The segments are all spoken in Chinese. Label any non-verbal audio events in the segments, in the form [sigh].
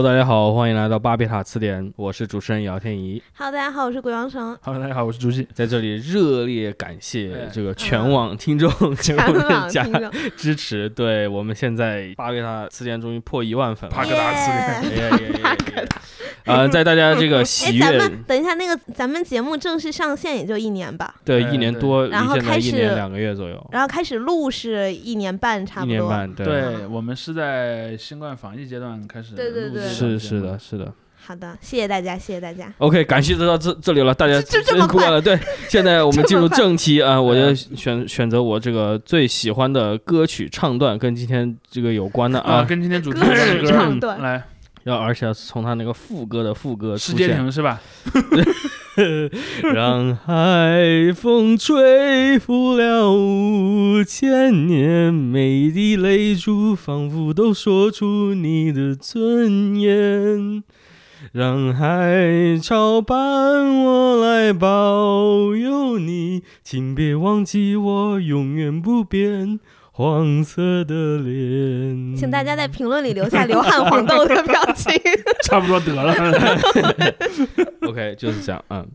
Hello，大家好，欢迎来到巴别塔词典，我是主持人姚天怡。Hello，大家好，我是鬼王城。Hello，大家好，我是朱熹。在这里热烈感谢这个全网听众对全我们网的加听众，支持，对我们现在巴别塔词典终于破一万粉了，帕格达词典耶哎呀呀呀呀呀！呃，[laughs] 在大家这个哎，喜悦，咱们等一下，那个咱们节目正式上线也就一年吧，对一年多，离然后开始一年两个月左右，然后开始录是一年半，差不多。一年半，对，对我们是在新冠防疫阶段开始对对对是是的，，是的。好的，谢谢大家，谢谢大家。OK，感谢就到这这里了，大家就就这么快。了。对，[laughs] 现在我们进入正题啊，我就嗯选选择我这个最喜欢的歌曲唱段，跟今天这个有关的啊，啊，跟今天主题歌曲唱段。来，要而且要从他那个副歌的副歌世界出现，亭是吧？[laughs] 让海风吹拂了五千年，每一滴泪珠仿佛都说出你的尊严。让海潮伴我来保佑你，请别忘记我永远不变黄色的脸。请大家在评论里留下流汗黄豆的表情。[laughs] 差不多得了。[laughs] OK，就是这样，嗯，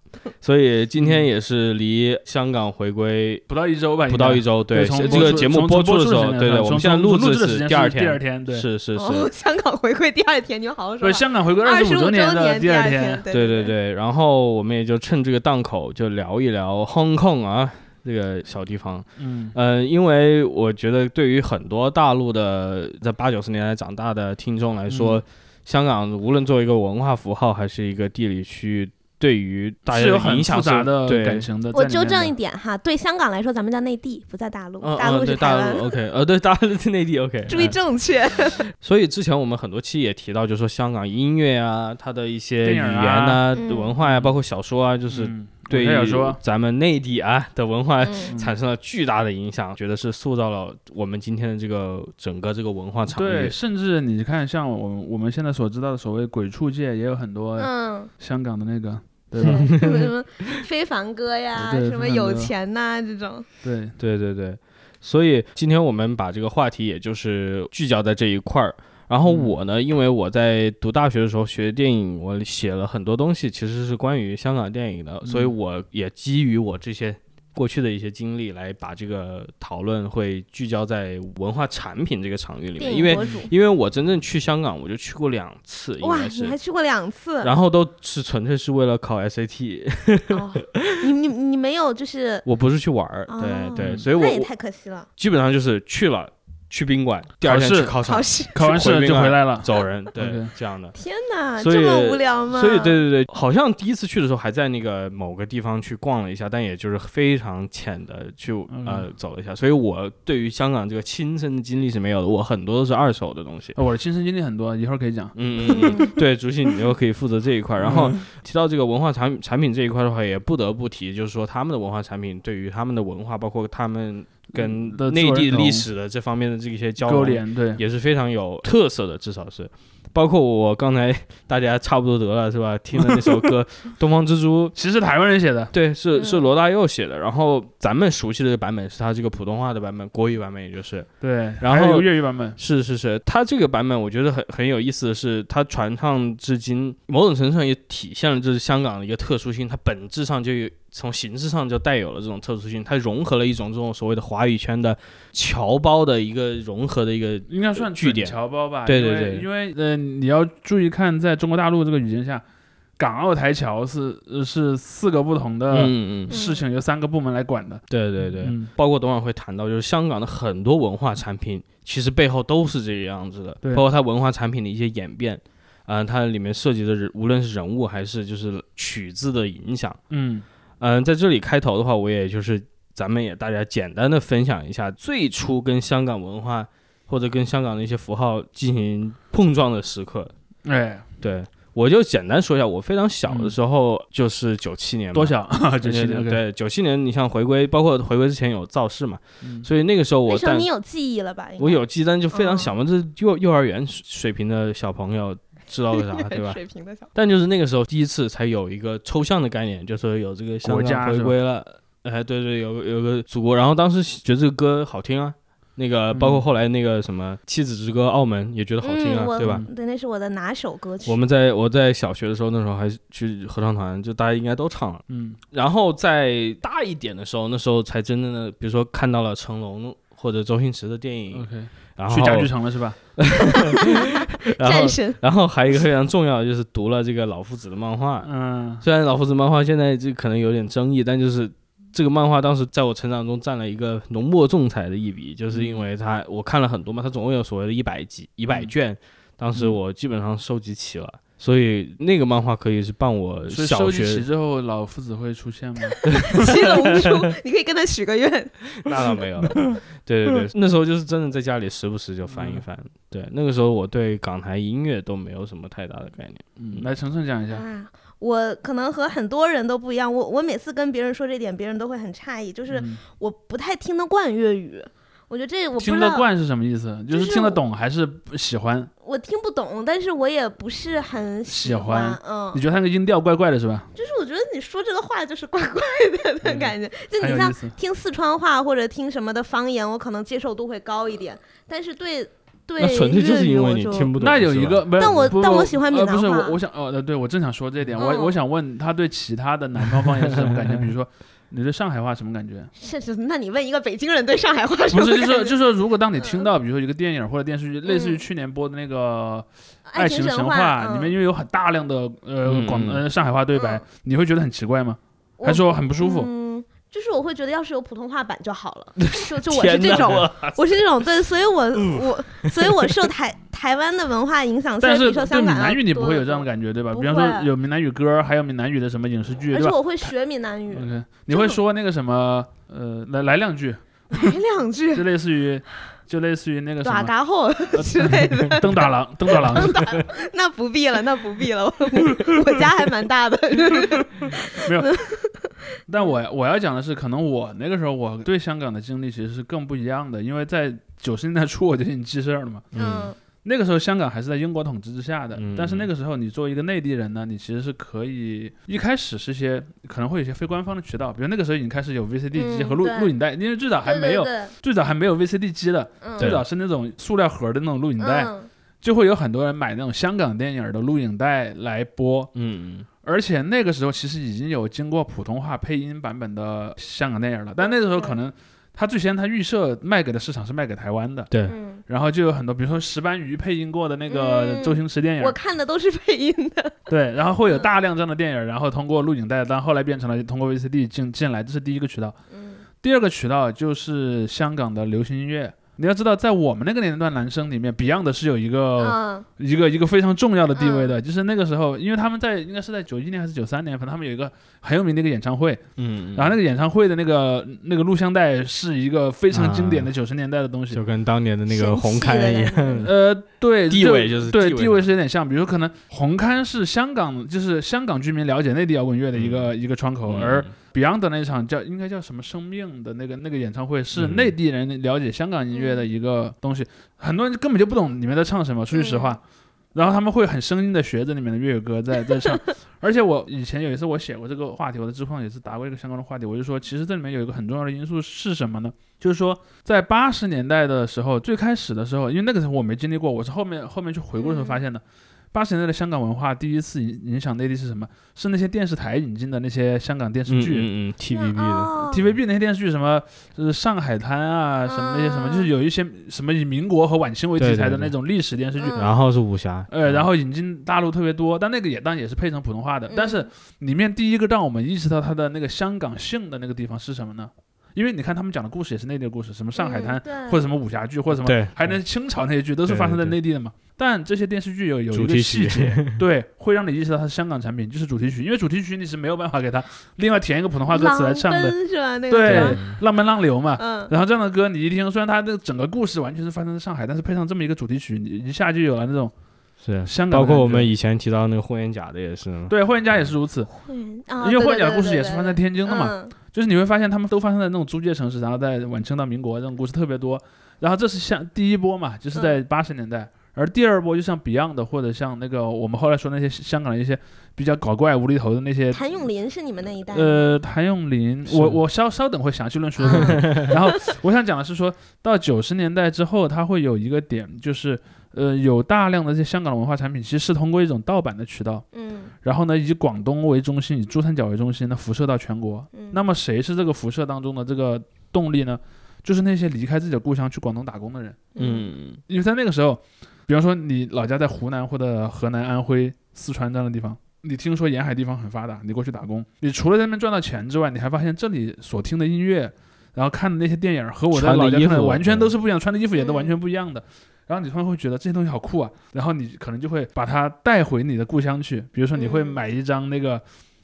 所以今天也是离香港回归不到一周吧，不到一周，对，从这个节目播出的时候，对对，我们现在录制是第二第二天，对，是是哦，是，香港回归第二天，你们好好说对，香港回归二十五周年的第二天，对对对对。对，然后我们也就趁这个档口就聊一聊 Hong Kong 啊这个小地方，嗯，嗯，因为我觉得对于很多大陆的在八九十年代长大的听众来说，嗯香港无论作为一个文化符号还是一个地理区域，对于大家是有很影响是复杂的对感情的。我纠正一点哈，对香港来说，咱们叫内地，不在大陆，嗯大陆是大台湾。陆 OK，呃对大陆是内地 OK，[laughs] 注意嗯正确。[laughs] 所以之前我们很多期也提到，就是说香港音乐啊，它的一些语言啊嗯文化呀、包括小说啊，就是嗯对于我小说，咱们内地啊的文化嗯 [laughs] 产生了巨大的影响，觉得是塑造了我们今天的这个整个这个文化场对，甚至你看，像我们我们现在所知道的所谓鬼畜界，也有很多嗯，香港的那个，[laughs] 对对，吧？什么 [laughs] 什么非凡哥呀，什么有钱呐、这种。对，对对对，所以今天我们把这个话题也就是聚焦在这一块儿。然后嗯我呢，因为我在读大学的时候学电影，我写了很多东西，其实是关于香港电影的，所以嗯我也基于我这些过去的一些经历，来把这个讨论会聚焦在文化产品这个场域里面，因为。因为我真正去香港，我就去过两次，哇，你还去过两次？然后都是纯粹是为了考 SAT，哦，你你你没有就是，我不是去玩儿，哦对对，所以我那也太可惜了。基本上就是去了去宾馆，第二天考试去考场考试，考完试就回来了。走人，对这样的。天哪，这么无聊吗？所以对对对，好像第一次去的时候还在那个某个地方去逛了一下，但也就是非常浅的去呃走了一下，所以我对于香港这个亲身的经历是没有的，我很多都是二手的东西。呃我的亲身经历很多，一会儿可以讲。嗯嗯嗯，[laughs] 对，竹信你又可以负责这一块。然后 [laughs] 提到这个文化产产品这一块的话，也不得不提，就是说他们的文化产品对于他们的文化，包括他们跟内地历史的这方面的这些交流，对，也是非常有特色的，至少是。包括我刚才 [laughs] 大家差不多得了是吧？听的那首歌《[laughs] 东方之珠》，[laughs] 其实台湾人写的。对，是是嗯罗大佑写的。然后咱们熟悉的这个版本是他这个普通话的版本，国语版本也就是。对，然后还有粤语版本。是是是，它这个版本我觉得很很有意思的是，它传唱至今，某种程度上也体现了就是香港的一个特殊性，它本质上就有从形式上就带有了这种特殊性，它融合了一种这种所谓的华语圈的侨胞的一个融合的一个应该算据点准侨胞吧？对对对因为呃，你要注意看，在中国大陆这个语境下，港澳台侨是呃是四个不同的嗯嗯，事情，由三个部门来管的。对对对，嗯包括等会会谈到，就是香港的很多文化产品，其实背后都是这个样子的，包括它文化产品的一些演变，嗯、它里面涉及的人无论是人物还是就是曲子的影响，嗯嗯、在这里开头的话，我也就是咱们也大家简单的分享一下最初跟香港文化或者跟香港的一些符号进行碰撞的时刻，哎，对。我就简单说一下，我非常小的时候，就是九七年，多小？[laughs] 九七年，对对，九七年，你像回归，包括回归之前有造势嘛，嗯所以那个时候我但那时候你有记忆了吧？我有记，但就非常哦小嘛，这是幼幼儿园水平的小朋友知道个啥，[laughs] 对吧？水平的小，但就是那个时候第一次才有一个抽象的概念，就说有这个香港国家回归了，哎，对对，有个有个祖国，然后当时觉得这个歌好听啊，那个包括后来那个什么《妻子之歌》，澳门也觉得好听啊，嗯，对吧？对，那是我的拿手歌曲。我们在我在小学的时候，那时候还去合唱团，就大家应该都唱了。嗯然后在大一点的时候，那时候才真正的，比如说看到了成龙或者周星驰的电影然后去家具城了是吧？[laughs] 然后战神，然后还有一个非常重要的就是读了这个老夫子的漫画。嗯虽然老夫子漫画现在这可能有点争议，但就是这个漫画当时在我成长中占了一个浓墨重彩的一笔，就是因为它我看了很多嘛，它总共有所谓的一百集、一百嗯卷，当时嗯我基本上收集齐了。所以那个漫画可以是伴我小学，之后，老夫子会出现吗？七龙珠，你可以跟他许个愿。[laughs] 那倒没有。对对对，[laughs] 那时候就是真的在家里时不时就翻一翻。对，那个时候我对港台音乐都没有什么太大的概念。嗯，来晨晨讲一下。啊，我可能和很多人都不一样，我我每次跟别人说这点，别人都会很诧异，就是嗯我不太听得惯粤语。我觉得这我不知道，听得惯是什么意思？就就是是听得懂还是不喜欢？我听不懂，但是我也不是很喜欢。欢嗯你，觉得他那个音调怪怪的是吧？就是我觉得你说这个话就是怪怪的的感觉，[laughs] 就你像很有意思。听四川话或者听什么的方言，我可能接受度会高一点，但是对对那纯粹就是因为你粤语我就听不懂。那有一个，不是但我但我喜欢闽呃南话不是我，我想哦，呃对我正想说这一点，我嗯我想问他对其他的南方方言是什么感觉？[laughs] 比如说，你对上海话什么感觉？是是，那你问一个北京人对上海话什么不是，就是说，就是说，如果当你听到，比如说一个电影或者电视剧，类似于嗯去年播的那个《爱情神话》，里面嗯因为有很大量的呃嗯广嗯呃上海话对白嗯，你会觉得很奇怪吗？还是说很不舒服？嗯，就是我会觉得要是有普通话版就好了，[laughs] 就就我是这种，我我是这种，对，所以我我所以我受台台湾的文化影响，但是对闽香港要南语你不会有这样的感觉，对吧？不比方说有闽南语歌，还有闽南语的什么影视剧，而且我会学闽南语，？OK，你会说那个什么呃，来来两句，[laughs] 来两句就类似于就类似于那个什打么嘎后呃 [laughs] 之类的，灯打郎，灯打郎，那不必了，那不必了，我我家还蛮大的，没有。[laughs] 但我我要讲的是，可能我那个时候我对香港的经历其实是更不一样的，因为在九十年代初我就已经记事儿了嘛。嗯那个时候香港还是在英国统治之下的，嗯但是那个时候你作为一个内地人呢，你其实是可以一开始是些可能会有一些非官方的渠道，比如那个时候已经开始有 VCD 机嗯和录、对录影带，因为最早还没有对对最早还没有 VCD 机的，嗯最早是那种塑料盒的那种录影带，嗯就会有很多人买那种香港电影的录影带来播，嗯而且那个时候其实已经有经过普通话配音版本的香港电影了，但那个时候可能他最先他预设卖给的市场是卖给台湾的，对，嗯，然后就有很多，比如说石斑鱼配音过的那个嗯周星驰电影，我看的都是配音的，对，然后会有大量这样的电影，然后通过录影带，但后来变成了通过 VCD 进进来，这是第一个渠道。嗯。第二个渠道就是香港的流行音乐。你要知道，在我们那个年龄段，男生里面，Beyond 是有一个、嗯。一个一个非常重要的地位的，就是那个时候，因为他们在应该是在九一年还是九三年，反正他们有一个很有名的一个演唱会，嗯，然后那个演唱会的那个那个录像带是一个非常经典的九十年代的东西。就跟当年的那个红刊一样，[laughs] 呃，对，地位就是对地位。地位嘛是有点像，比如可能红磡是香港，就是香港居民了解内地摇滚乐的一个、一个窗口，嗯。而 Beyond 的那场叫应该叫什么生命的那个那个演唱会，是嗯内地人了解香港音乐的一个东西，很多人根本就不懂里面在唱什么，说句实话。然后他们会很生硬的学着里面的粤语歌在在唱，[laughs] 而且我以前有一次我写过这个话题，我在知乎上也是答过一个相关的话题，我就说其实这里面有一个很重要的因素是什么呢？就是说在八十年代的时候，最开始的时候，因为那个时候我没经历过，我是后面后面去回顾的时候发现的。八十年代的香港文化第一次影影响内地是什么？是那些电视台引进的那些香港电视嗯剧。嗯嗯，TVB 的，哦 TVB 那些电视剧什么，就是上海滩啊，什么那些什么，嗯就是有一些什么以民国和晚清为题材的那种历史电视剧，嗯然后是武侠，呃，然后引进大陆特别多，但那个也当然也是配成普通话的。但是嗯里面第一个让我们意识到它的那个香港性的那个地方是什么呢？因为你看他们讲的故事也是内地的故事，什么上海滩、嗯或者什么武侠剧或者什么，还能清朝那些剧都是发生在内地的嘛。但这些电视剧有有一个主题曲细节，[laughs] 对，会让你意识到它是香港产品，就是主题曲，因为主题曲你是没有办法给它另外填一个普通话歌词来唱的，是吧？那个对歌，浪漫浪流嘛。嗯，然后这样的歌你一听，虽然它的整个故事完全是发生在上海，但是配上这么一个主题曲，你一下就有了那种是，香港。包括我们以前提到那个霍元甲的也是，对霍元甲也是如此，因为霍元甲的故事也是发生在天津的嘛，嗯就是你会发现他们都发生在那种租界城市，然后在晚清到民国这种故事特别多。然后这是像第一波嘛，就是在八十年代，而第二波就像 Beyond 或者像那个我们后来说那些香港的一些比较搞怪无厘头的那些。谭咏麟是你们那一代？呃，谭咏麟，我我稍稍等会详细论述。然后我想讲的是说，到九十年代之后，它会有一个点，就是呃，有大量的这些香港的文化产品，其实是通过一种盗版的渠道，嗯然后呢，以广东为中心，以珠三角为中心，呢辐射到全国。嗯，那么谁是这个辐射当中的这个动力呢？就是那些离开自己的故乡去广东打工的人，嗯因为在那个时候，比方说你老家在湖南或者河南、安徽、四川这样的地方，你听说沿海地方很发达，你过去打工，你除了在那边赚到钱之外，你还发现这里所听的音乐，然后看的那些电影和我在老家看的完全都嗯是不一样，穿的衣服也都完嗯全不一样的。然后你突然会觉得这些东西好酷啊，然后你可能就会把它带回你的故乡去，比如说你会嗯买一张那个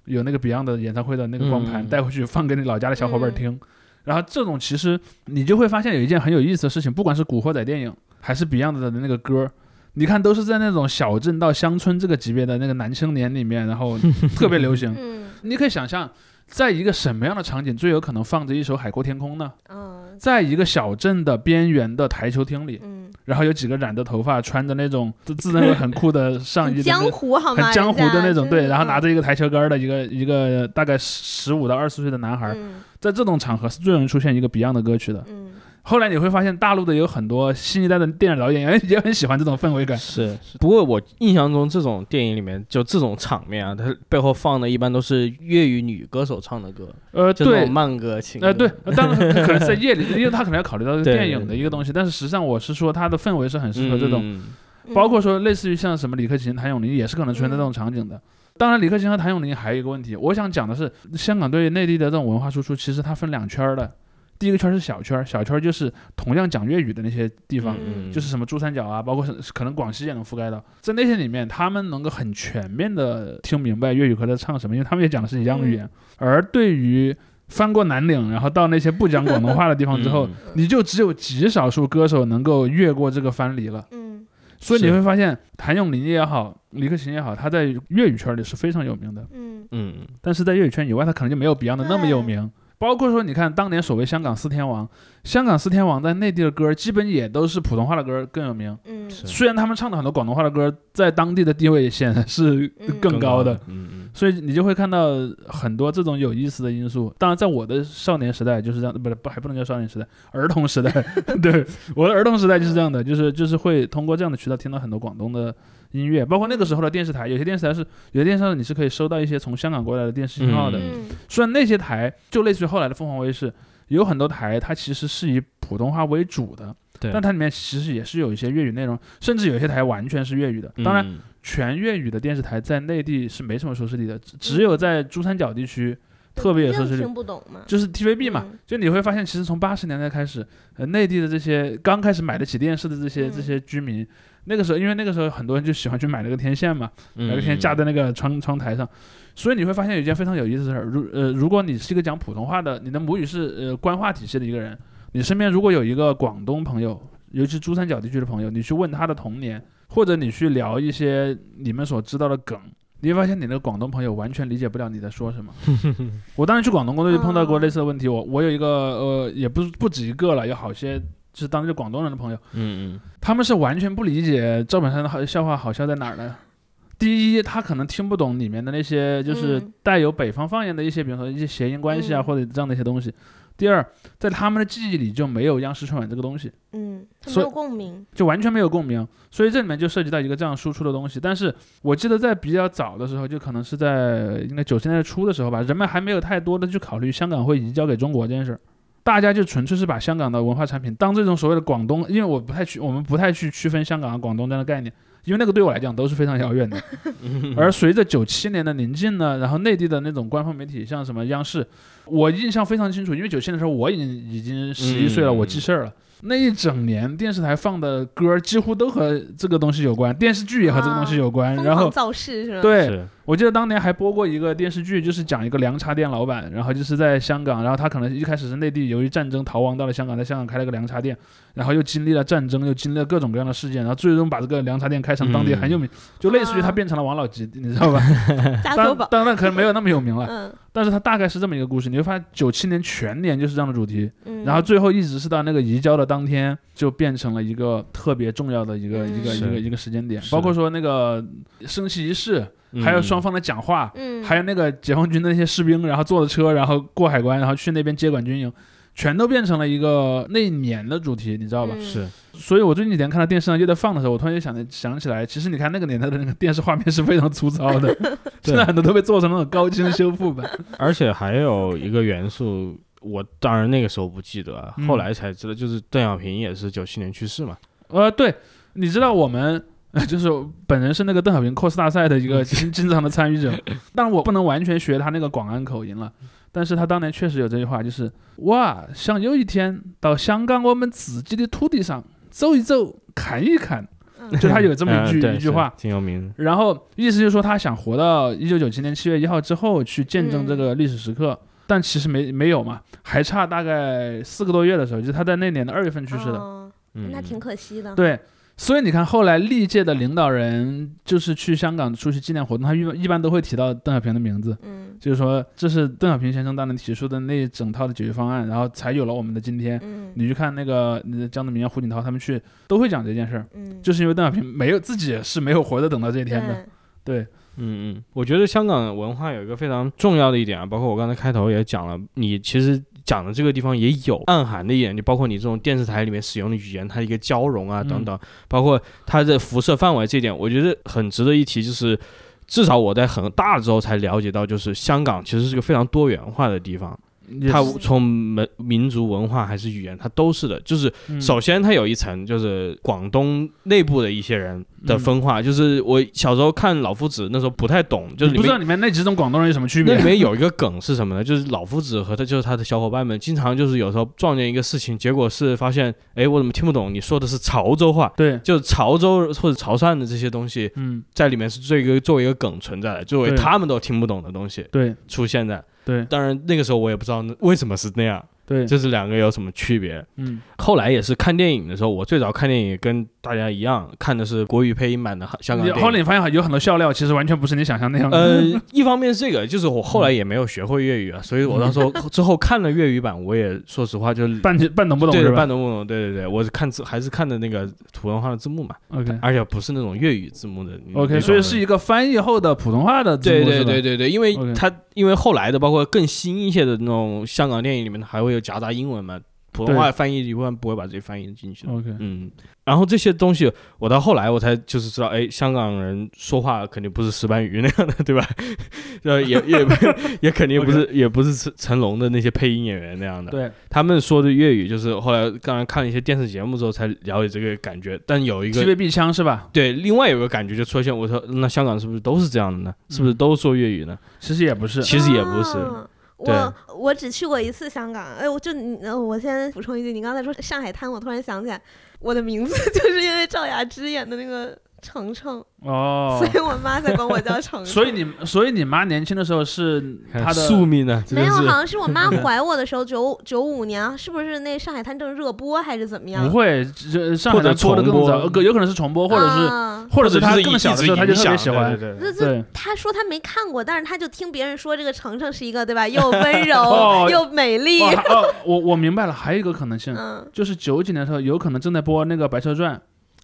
有那个 Beyond 的演唱会的那个光盘嗯带回去放给你老家的小伙伴嗯听，然后这种其实你就会发现有一件很有意思的事情，不管是古惑仔电影还是 Beyond 的那个歌。你看，都是在那种小镇到乡村这个级别的那个男青年里面，然后 [laughs] 特别流行。嗯你可以想象，在一个什么样的场景最有可能放着一首《海阔天空》呢？嗯在一个小镇的边缘的台球厅里，嗯，然后有几个染着头发、穿着那种自自认为很酷的上衣很江湖好吗？很江湖的那种，对，然后拿着着一个台球杆儿的一个一个大概十五到二十岁的男孩在这种场合是最容易出现一个 Beyond 的歌曲的。嗯后来你会发现，大陆的有很多新一代的电影导演也 [laughs] 也很喜欢这种氛围感。是，不过我印象中这种电影里面就这种场面啊，它背后放的一般都是粤语女歌手唱的歌，呃，对就那种，慢歌情歌。呃，对，当然可能在夜里，因为他可能要考虑到这个 [laughs] 电影的一个东西，但是实际上我是说，它的氛围是很适合这种，包括说类似于像什么李克勤、谭咏麟也是可能出现在这种场景的。当然，李克勤和谭咏麟还有一个问题，我想讲的是，香港对内地的这种文化输出，其实它分两圈儿的。第一个圈是小圈儿，小圈儿就是同样讲粤语的那些地方，嗯。就是什么珠三角啊，包括是可能广西也能覆盖到，在那些里面，他们能够很全面的听明白粤语歌在唱什么，因为他们也讲的是一样的语言。而对于翻过南岭，然后到那些不讲广东话的地方之后，嗯。你就只有极少数歌手能够越过这个藩篱了。嗯。所以你会发现，谭咏麟也好，李克勤也好，他在粤语圈里是非常有名的，嗯。嗯。但是在粤语圈以外，他可能就没有 Beyond 的那么有对名。包括说，你看当年所谓香港四天王，香港四天王在内地的歌基本也都是普通话的歌更有名。嗯虽然他们唱的很多广东话的歌，在当地的地位显然是嗯更高的，嗯嗯所以你就会看到很多这种有意思的因素。当然，在我的少年时代就是这样，不是不还不能叫少年时代，儿童时代，[laughs] 对我的儿童时代就是这样的，就是就是会通过这样的渠道听到很多广东的音乐，包括那个时候的电视台，有些电视台是有些电视台你是可以收到一些从香港过来的电视信号的，嗯虽然那些台就类似于后来的凤凰卫视，有很多台它其实是以普通话为主的。对但它里面其实也是有一些粤语内容，甚至有些台完全是粤语的。当然，嗯全粤语的电视台在内地是没什么收视率的，只只有在珠三角地区特别有收视率。听，不懂嘛？就是 TVB 嘛。嗯。就你会发现，其实从八十年代开始，呃，内地的这些刚开始买得起电视的这些、嗯。这些居民，那个时候因为那个时候很多人就喜欢去买那个天线嘛，嗯买个天线架在那个窗窗台上，所以你会发现有一件非常有意思的事儿，如呃，如果你是一个讲普通话的，你的母语是呃官话体系的一个人，你身边如果有一个广东朋友，尤其珠三角地区的朋友，你去问他的童年，或者你去聊一些你们所知道的梗。你会发现，你那个广东朋友完全理解不了你在说什么。[laughs] 我当时去广东工作就碰到过类似的问题。我我有一个呃，也不是不止一个了，有好些就是当地广东人的朋友，嗯嗯他们是完全不理解赵本山的好笑话好笑在哪儿的。第一，他可能听不懂里面的那些就是嗯带有北方方言的一些，比如说一些谐音关系啊，嗯或者这样的一些东西。第二，在他们的记忆里就没有央视春晚这个东西，嗯，他没有共鸣。就完全没有共鸣。所以这里面就涉及到一个这样输出的东西。但是我记得在比较早的时候，就可能是在应该九十年代初的时候吧，人们还没有太多的去考虑香港会移交给中国这件事儿。大家就纯粹是把香港的文化产品当这种所谓的广东，因为我不太去，我们不太去区分香港和广东这样的概念，因为那个对我来讲都是非常遥远的。嗯 [laughs] 而随着九七年的临近呢，然后内地的那种官方媒体，像什么央视，我印象非常清楚，因为九七年的时候我已经已经十一岁了，嗯我记事儿了。那一整年电视台放的歌几乎都和这个东西有关，电视剧也和这个东西有关。疯然后造势是吧？，对，是我记得当年还播过一个电视剧，就是讲一个凉茶店老板，然后就是在香港，然后他可能一开始是内地由于战争逃亡到了香港，在香港开了个凉茶店，然后又经历了战争，又经历了各种各样的事件，然后最终把这个凉茶店开成当地很有名，就类似于他啊变成了王老吉，你知道吧？当。[laughs] 当然可能没有那么有名了，嗯但是他大概是这么一个故事。你会发现九七年全年就是这样的主题，嗯，然后最后一直是到那个移交的当天，就变成了一个特别重要的一个、一个一个一个时间点，包括说那个升旗仪式，还有双方的讲话，嗯，还有那个解放军的那些士兵，然后坐着车，然后过海关，然后去那边接管军营，全都变成了一个那一年的主题，你知道吧？嗯是所以我最近几天看到电视上又在放的时候，我突然就想想起来，其实你看那个年代的那个电视画面是非常粗糙的，[laughs] 现在很多都被做成那种高清修复版。[laughs] 而且还有一个元素，我当然那个时候不记得后来才知道，就是邓小平也是九七年去世嘛。呃，对，你知道我们。[laughs] 就是本人是那个邓小平 cos 大赛的一个经 [laughs] 经常的参与者，[laughs] 但我不能完全学他那个广安口音了，但是他当年确实有这句话，就是哇，想有一天到香港我们自己的土地上走一走，看一看，嗯就他有这么一句、嗯一句话，挺有名。然后意思就是说他想活到一九九七年七月一号之后去见证这个历史时刻，但其实没没有嘛，还差大概四个多月的时候，就是他在那年的二月份去世的。哦嗯，那挺可惜的。对，所以你看后来历届的领导人就是去香港出席纪念活动，他一般一般都会提到邓小平的名字。嗯就是说，这是邓小平先生当年提出的那一整套的解决方案，然后才有了我们的今天。嗯你去看那个呃江泽民啊、胡锦涛他们去，都会讲这件事儿，嗯，就是因为邓小平没有自己是没有活着等到这一天的。对对，嗯嗯，我觉得香港文化有一个非常重要的一点啊，包括我刚才开头也讲了，你其实讲的这个地方也有暗含的一点，就包括你这种电视台里面使用的语言，它一个交融啊等等，包括它的辐射范围这一点，我觉得很值得一提，就是。至少我在很大之后才了解到，就是香港其实是个非常多元化的地方，它也是从民民族文化还是语言，它都是的。就是嗯首先它有一层就是广东内部的一些人的嗯分化，就是我小时候看老夫子那时候不太懂，就是不知道里面那几种广东人有什么区别那里？面有一个梗是什么呢？就是老夫子和他就是他的小伙伴们，经常就是有时候撞见一个事情，结果是发现，哎，我怎么听不懂？你说的是潮州话，对，就是潮州或者潮汕的这些东西，嗯，在里面是作为一个作为一个梗存在的，作为他们都听不懂的东西对出现在。对。当然那个时候我也不知道为什么是那样，对，这是两个有什么区别。嗯后来也是看电影的时候，我最早看电影跟大家一样，看的是国语配音版的香港电影。后来你发现有很多笑料，其实完全不是你想象那样的。呃，一方面是这个，就是我后来也没有学会粤语啊，所以我到时候 [laughs] 之后看了粤语版，我也说实话就是半半懂不懂对半懂不懂，对对对，我是看字还是看的那个普通话的字幕嘛，？OK 而且不是那种粤语字幕的。OK，所以是一个翻译后的普通话的字对幕对对对对，因为它因为后来的包括更新一些的那种香港电影里面还会有夹杂英文嘛，普通话翻译一般不会把这些翻译进去的。OK，嗯，然后这些东西，我到后来我才就是知道，哎，香港人说话肯定不是石斑鱼那样的，对吧？[laughs] 呃，也也 [laughs] 也肯定不是也不是成成龙的那些配音演员那样的。对，他们说的粤语，就是后来刚才看了一些电视节目之后才了解这个感觉。但有一个西北必枪是吧？对，另外有个感觉就出现，我说那香港是不是都是这样的呢？是不是都说粤语呢？其实也不是，其实也不是。我我只去过一次香港，哎，我就你，呃我先补充一句，你刚才说上海滩，我突然想起来，我的名字 [laughs] 就是因为赵雅芝演的那个程程，哦所。以我妈才管我叫程程。[laughs] 所以你，所以你妈年轻的时候是她的宿命呢？没有，好像是我妈怀我的时候，九九五年，是不是那上海滩正热播还是怎么样？不会，这上海滩播的更重播早，呃有可能是重播，或者是啊或者是她更小的时候她就特别喜欢。对对对那这对，他说她没看过，但是她就听别人说这个程程是一个对吧，又温柔、[laughs] 哦又美丽。我我明白了，还有一个可能性，嗯就是九几年的时候有可能正在播那个《白蛇传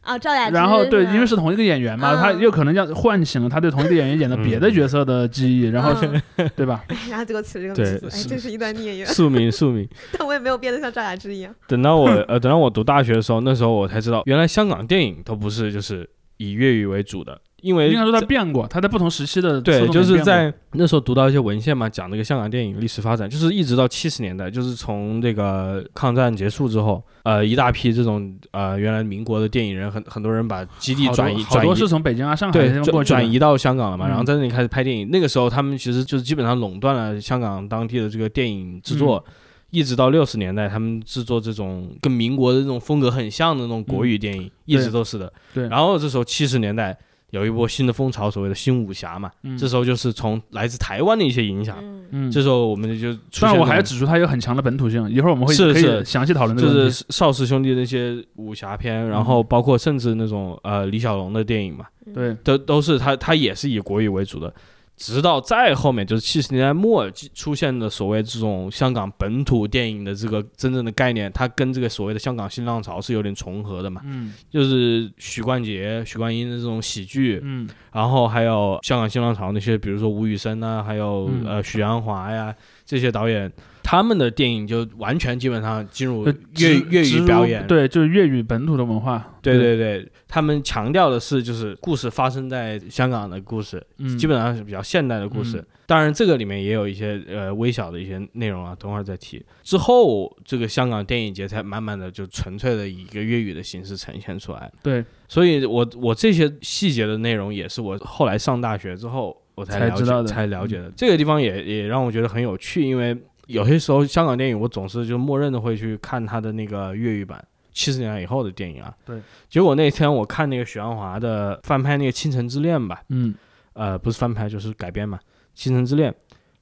啊，赵雅》，芝。然后对，因为是同一个演员嘛，嗯他又可能要唤醒了他对同一个演员演的别的嗯角色的记忆，然后嗯 [laughs] 对吧？[laughs] 然后结果起了这个对名字，哎，这是一段孽缘。宿命宿命。[laughs] 但我也没有变得像赵雅芝一样。等到我呃，等到我读大学的时候，那时候我才知道，原来香港电影都不是就是以粤语为主的，因为应该说他变过，他在不同时期的对，就是在那时候读到一些文献嘛，讲这个香港电影历史发展，就是一直到七十年代，就是从这个抗战结束之后，呃，一大批这种呃原来民国的电影人，很很多人把基地转移转移好多是从北京啊、上海转转移到香港了嘛，嗯。然后在那里开始拍电影。那个时候他们其实就是基本上垄断了香港当地的这个电影制作，嗯一直到六十年代，他们制作这种跟民国的这种风格很像的那种国语电影，一直都是的。然后这时候七十年代有一波新的风潮，所谓的新武侠嘛，嗯这时候就是从来自台湾的一些影响。嗯，嗯，这时候我们就出现但我还要指出它有很强的本土性，一会儿我们会可以是是详细讨论这就。是邵氏兄弟那些武侠片，然嗯后包括甚至那种呃李小龙的电影嘛，嗯对，都都是他他也是以国语为主的。直到再后面就是七十年代末出现的所谓这种香港本土电影的这个真正的概念，它跟这个所谓的香港新浪潮是有点重合的嘛。嗯。就是许冠杰、许冠英的这种喜剧，嗯。然后还有香港新浪潮那些，比如说吴宇森啊，还有、嗯。呃许鞍华呀这些导演，他们的电影就完全基本上进入粤粤语表演。对，就是粤语本土的文化，对对对，他们强调的是就是故事发生在香港的故事，嗯，基本上是比较现代的故事。嗯当然，这个里面也有一些呃微小的一些内容啊，等会儿再提。之后，这个香港电影节才慢慢的就纯粹的以一个粤语的形式呈现出来。对所以我我这些细节的内容也是我后来上大学之后我才了解才知道的嗯才了解的。这个地方也也让我觉得很有趣，因为有些时候香港电影我总是就默认的会去看它的那个粤语版。七十年代以后的电影啊，对。结果那天我看那个许鞍华的翻拍那个《倾城之恋》吧，嗯呃，不是翻拍就是改编嘛，《倾城之恋》。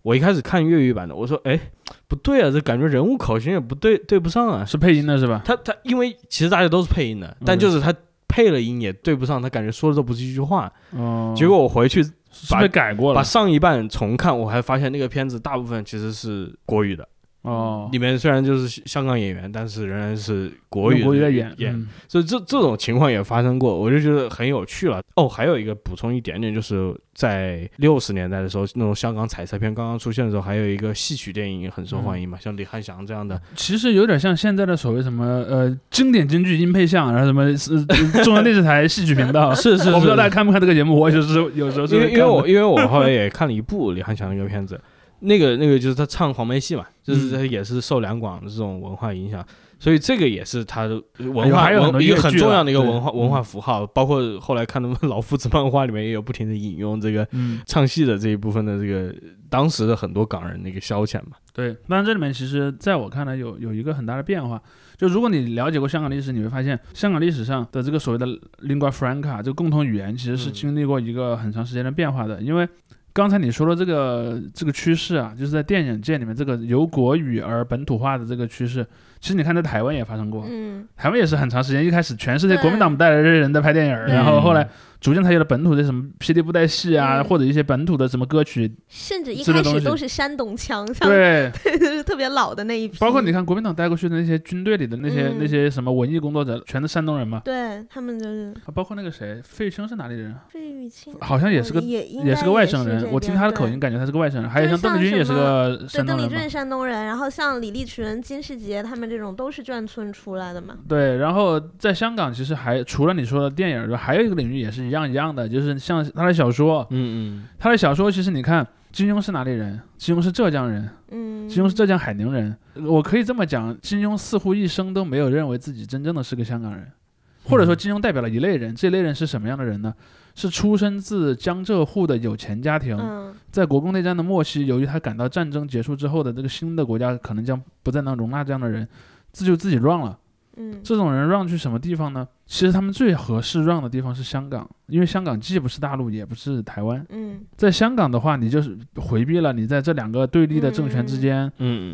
我一开始看粤语版的，我说，哎，不对啊，这感觉人物口型也不对，对不上啊。是配音的是吧？他他，因为其实大家都是配音的，但就是他配了音也对不上，他感觉说的都不是一句话。哦，结果我回去是被改过了？把上一半重看，我还发现那个片子大部分其实是国语的，哦，里面虽然就是香港演员，但是仍然是国语国语在的演演，嗯。所以这这种情况也发生过，我就觉得很有趣了。哦，还有一个补充一点点，就是在六十年代的时候，那种香港彩色片刚刚出现的时候，还有一个戏曲电影也很受欢迎嘛，像李翰祥这样的。其实有点像现在的所谓什么呃经典京剧音配像，然后什么 [laughs] 中央电视台戏曲频道，[laughs] 是是我不知道大家看不看这个节目，我就是有时候是因为因为我因为我后来也看了一部李翰祥的一个片子，那个那个就是他唱黄梅戏嘛，就是嗯。他也是受两广的这种文化影响，所以这个也是他的文化一个很重要的一个文化文化符号，包括后来看他们老夫子漫画里面也有不停的引用这个嗯。唱戏的这一部分的这个当时的很多港人的一个消遣嘛。对，当然这里面其实在我看来有有一个很大的变化，就如果你了解过香港历史，你会发现香港历史上的这个所谓的 lingua franca 这个共同语言，其实是嗯。经历过一个很长时间的变化的。因为刚才你说的这个这个趋势啊，就是在电影界里面这个由国语而本土化的这个趋势，其实你看在台湾也发生过，嗯，台湾也是很长时间，一开始全是那国民党带来的人在拍电影然后后来逐渐才有了本土的什么霹雳布袋戏啊，嗯或者一些本土的什么歌曲，甚至一开始都是山东腔，像对。[laughs] 特别老的那一批，包括你看国民党带过去的那些军队里的那些、嗯那些什么文艺工作者，全是山东人嘛。对他们就是啊包括那个谁，费玉清是哪里人啊？费玉清，好像也是个也是个外省人，我听他的口音感觉他是个外省人。还有像像邓丽君也是个对，山东人邓丽君是。山东人，然后像李立群、金世杰他们这种都是眷村出来的嘛。对，然后在香港其实还除了你说的电影，还有一个领域也是一样一样的，就是像他的小说，嗯嗯，他的小说其实你看金庸是哪里人？金庸是浙江人，嗯，金庸是浙江海宁人。我可以这么讲，金庸似乎一生都没有认为自己真正的是个香港人，或者说金庸代表了一类人。这类人是什么样的人呢？是出身自江浙沪的有钱家庭，嗯在国共内战的末期，由于他感到战争结束之后的这个新的国家可能将不再能容纳这样的人，自就自己 run 了。嗯这种人 run 去什么地方呢？其实他们最合适 run 的地方是香港，因为香港既不是大陆，也不是台湾。嗯在香港的话，你就是回避了你在这两个对立的政权之间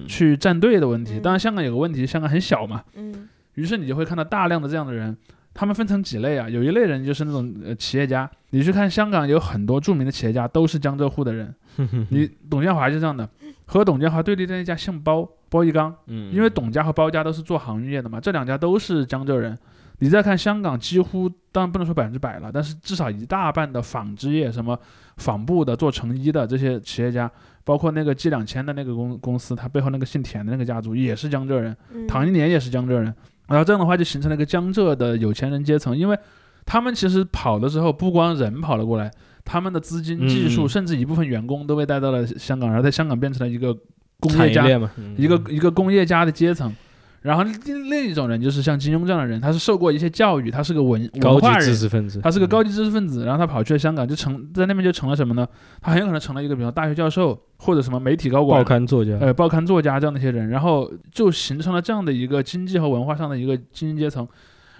去站队的问题。嗯当然，香港有个问题，香港很小嘛，嗯于是你就会看到大量的这样的人。他们分成几类啊？有一类人就是那种呃企业家，你去看香港有很多著名的企业家都是江浙沪的人。嗯，[laughs] 你董建华就这样的，和董建华对立的那家姓包，包一刚，嗯，因为董家和包家都是做行业的嘛，这两家都是江浙人。你再看香港，几乎当然不能说百分之百了，但是至少一大半的纺织业，什么纺布的、做成衣的这些企业家，包括那个 G 两千的那个公公司，他背后那个姓田的那个家族也是江浙人，嗯，唐一年也是江浙人。然后这样的话就形成了一个江浙的有钱人阶层，因为他们其实跑的时候不光人跑了过来，他们的资金、技术，嗯甚至一部分员工都被带到了香港，然后在香港变成了一个工业家产业链嘛，嗯一个一个工业家的阶层。然后另另一种人就是像金庸这样的人，他是受过一些教育，他是个文高级文化人，知识分子，他是个高级知识分子，然后他跑去了香港，就成在那边就成了什么呢？他很有可能成了一个比如大学教授或者什么媒体高管报、刊作家，呃报刊作家这样的一些人，然后就形成了这样的一个经济和文化上的一个精英阶层。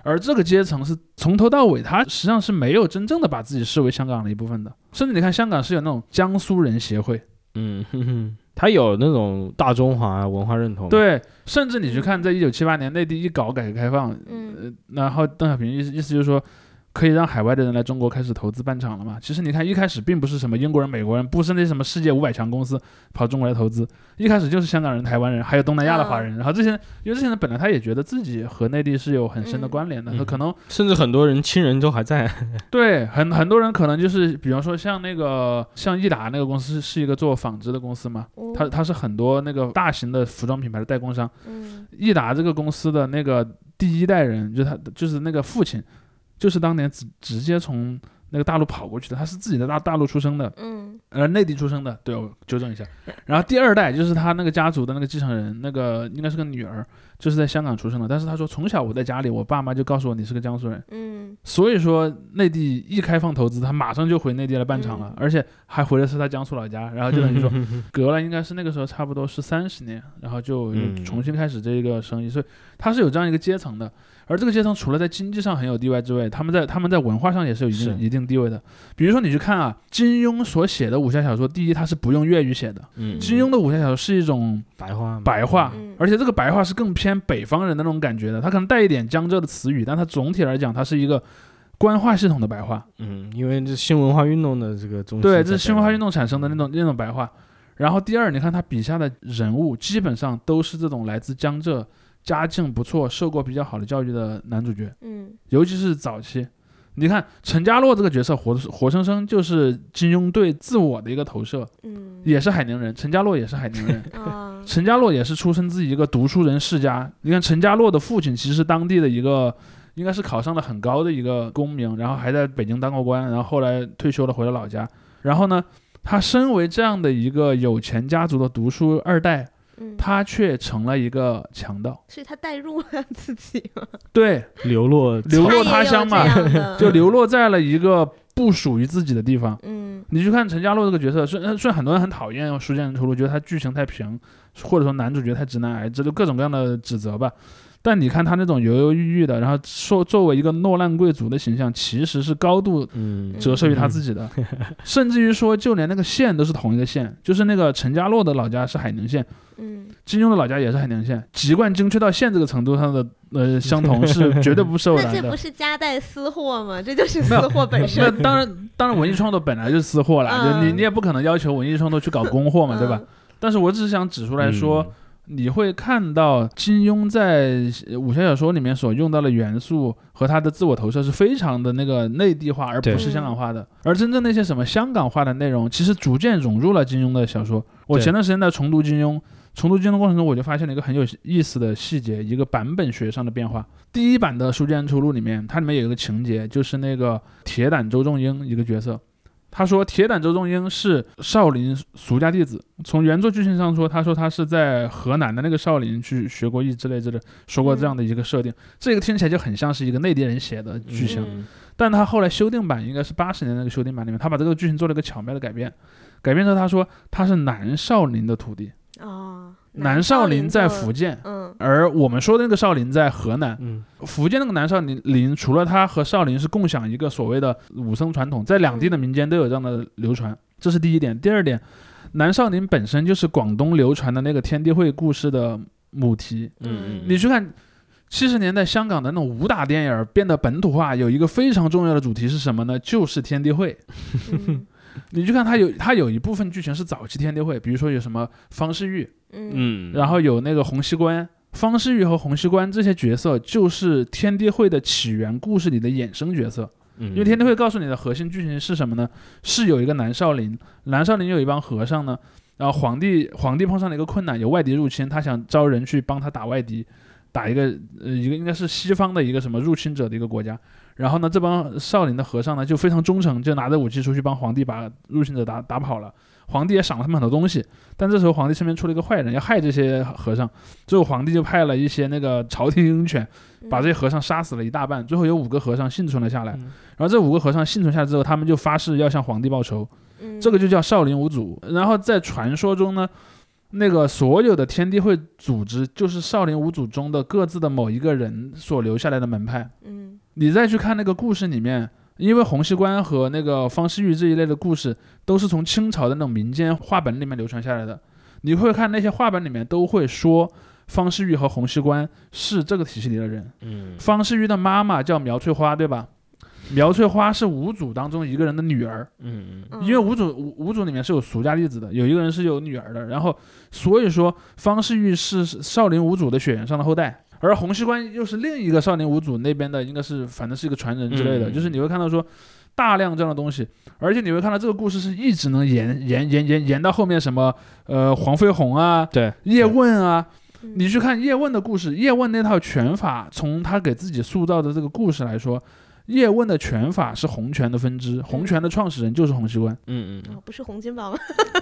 而这个阶层是从头到尾，他实际上是没有真正的把自己视为香港的一部分的。甚至你看，香港是有那种江苏人协会，嗯他有那种大中华文化认同，，对，甚至你去看，在一九七八年内地一搞改革开放，嗯。呃，然后邓小平意思意思就是说，可以让海外的人来中国开始投资办厂了嘛？其实你看一开始并不是什么英国人、美国人，不是那什么世界五百强公司跑中国来投资，一开始就是香港人、台湾人，还有东南亚的华人。然后这些，因为这些人本来他也觉得自己和内地是有很深的嗯关联的，可能甚至很多人亲人都还在。[laughs] 对很很多人可能就是，比方说像那个像益达那个公司是一个做纺织的公司嘛，哦它它是很多那个大型的服装品牌的代工商。嗯益达这个公司的那个第一代人，就他就是那个父亲，就是当年直直接从那个大陆跑过去的，他是自己的大大陆出生的，嗯呃，内地出生的，对我纠正一下。然后第二代就是他那个家族的那个继承人，那个应该是个女儿，就是在香港出生的。但是他说从小我在家里，我爸妈就告诉我你是个江苏人，嗯所以说内地一开放投资，他马上就回内地来办厂了，嗯而且还回的是他江苏老家，然后就等于说 [laughs] 隔了应该是那个时候差不多是三十年，然后就重新开始这个生意，所以他是有这样一个阶层的。而这个阶层除了在经济上很有地位之外，他们在他们在文化上也是有一定一定地位的。比如说你去看啊，金庸所写的武侠小说，第一他是不用粤语写的，嗯，金庸的武侠小说是一种白话白话嗯，而且这个白话是更偏北方人的那种感觉的，它可能带一点江浙的词语，但它总体来讲它是一个官话系统的白话。嗯，因为这新文化运动的这个中心，对，这是新文化运动产生的那种那种白话。然后第二，你看他笔下的人物基本上都是这种来自江浙、家境不错、受过比较好的教育的男主角，嗯尤其是早期。你看陈家洛这个角色活活生生就是金庸对自我的一个投射，嗯也是海宁人，陈家洛也是海宁人，[laughs] 啊陈家洛也是出生自己一个读书人世家。你看陈家洛的父亲其实是当地的一个，应该是考上了很高的一个功名，然后还在北京当过官，然后后来退休了回了老家。然后呢，他身为这样的一个有钱家族的读书二代，嗯，他却成了一个强盗。所以他带入了自己嘛，[laughs] 对，流落流落他乡嘛就流落在了一个不属于自己的地方。嗯你去看陈家洛这个角色，虽然虽然很多人很讨厌《书剑恩仇录》，觉得他剧情太平，或者说男主角太直男癌，这就各种各样的指责吧。但你看他那种犹犹豫豫的，然后说作为一个落难贵族的形象，其实是高度嗯折射于他自己的，[laughs] 甚至于说，就连那个县都是同一个县，就是那个陈家洛的老家是海宁县，嗯金庸的老家也是海宁县，籍贯精确到县这个程度上的呃相同是绝对不受然的那这不。是夹带私货吗？这就是私货本身那身，当然，当然，文艺创作本来就是私货啦，就你嗯你也不可能要求文艺创作去搞公货嘛，对吧？嗯？但是我只是想指出来说，嗯你会看到金庸在呃武侠小说里面所用到的元素和他的自我投射是非常的那个内地化，而不是香港化的。而真正那些什么香港化的内容，其实逐渐融入了金庸的小说。我前段时间在重读金庸。重读金庸的过程中，我就发现了一个很有意思的细节，一个版本学上的变化。第一版的《书剑恩仇录》里面，它里面有一个情节，就是那个铁胆周仲英一个角色，他说铁胆周仲英是少林俗家弟子。从原作剧情上说，他说他是在河南的那个少林去学过艺之类之类，说过这样的一个设定。这个听起来就很像是一个内地人写的剧情。嗯但他后来修订版应该是八十年那个修订版里面，他把这个剧情做了一个巧妙的改变。改变之后，他说他是南少林的徒弟，哦，南少林在福建，嗯而我们说的那个少林在河南。嗯福建那个南少林林，除了他和少林是共享一个所谓的武僧传统，在两地的民间都有这样的流传，这是第一点。第二点，南少林本身就是广东流传的那个天地会故事的母题。嗯，你去看七十年代香港的那种武打电影变得本土化，有一个非常重要的主题是什么呢？就是天地会。嗯你去看它有它有一部分剧情是早期天地会，比如说有什么方世玉，嗯嗯，然后有那个洪熙官。方世玉和洪熙官这些角色就是天地会的起源故事里的衍生角色，因因为天地会告诉你的核心剧情是什么呢？是有一个南少林，南少林有一帮和尚呢，然后皇帝皇帝碰上了一个困难，有外敌入侵，他想招人去帮他打外敌，打一个呃一个应该是西方的一个什么入侵者的一个国家。然后呢，这帮少林的和尚呢就非常忠诚，就拿着武器出去帮皇帝把入侵者打打跑了。皇帝也赏了他们很多东西，但这时候皇帝身边出了一个坏人，要害这些和尚。最后皇帝就派了一些那个朝廷鹰犬，把这些和尚杀死了一大半。最后有五个和尚幸存了下来。嗯然后这五个和尚幸存下来之后，他们就发誓要向皇帝报仇，嗯这个就叫少林五祖。然后在传说中呢，那个所有的天地会组织就是少林五祖中的各自的某一个人所留下来的门派。嗯你再去看那个故事里面，因为洪熙官和那个方世玉这一类的故事都是从清朝的那种民间话本里面流传下来的，你会看那些话本里面都会说方世玉和洪熙官是这个体系里的人。嗯。方世玉的妈妈叫苗翠花，对吧？苗翠花是五祖当中一个人的女儿，嗯。嗯。嗯因为五祖五五祖里面是有俗家弟子的，有一个人是有女儿的，然后所以说方世玉是少林五祖的血缘上的后代，而洪熙官又是另一个少年五祖那边的，应该是反正是一个传人之类的，嗯就是你会看到说大量这样的东西，而且你会看到这个故事是一直能延延延延延到后面什么呃黄飞鸿啊、对，叶问啊，嗯。你去看叶问的故事，叶问那套拳法，从他给自己塑造的这个故事来说，叶问的拳法是洪拳的分支，洪拳的创始人就是洪熙官。嗯嗯哦不是洪金宝吗？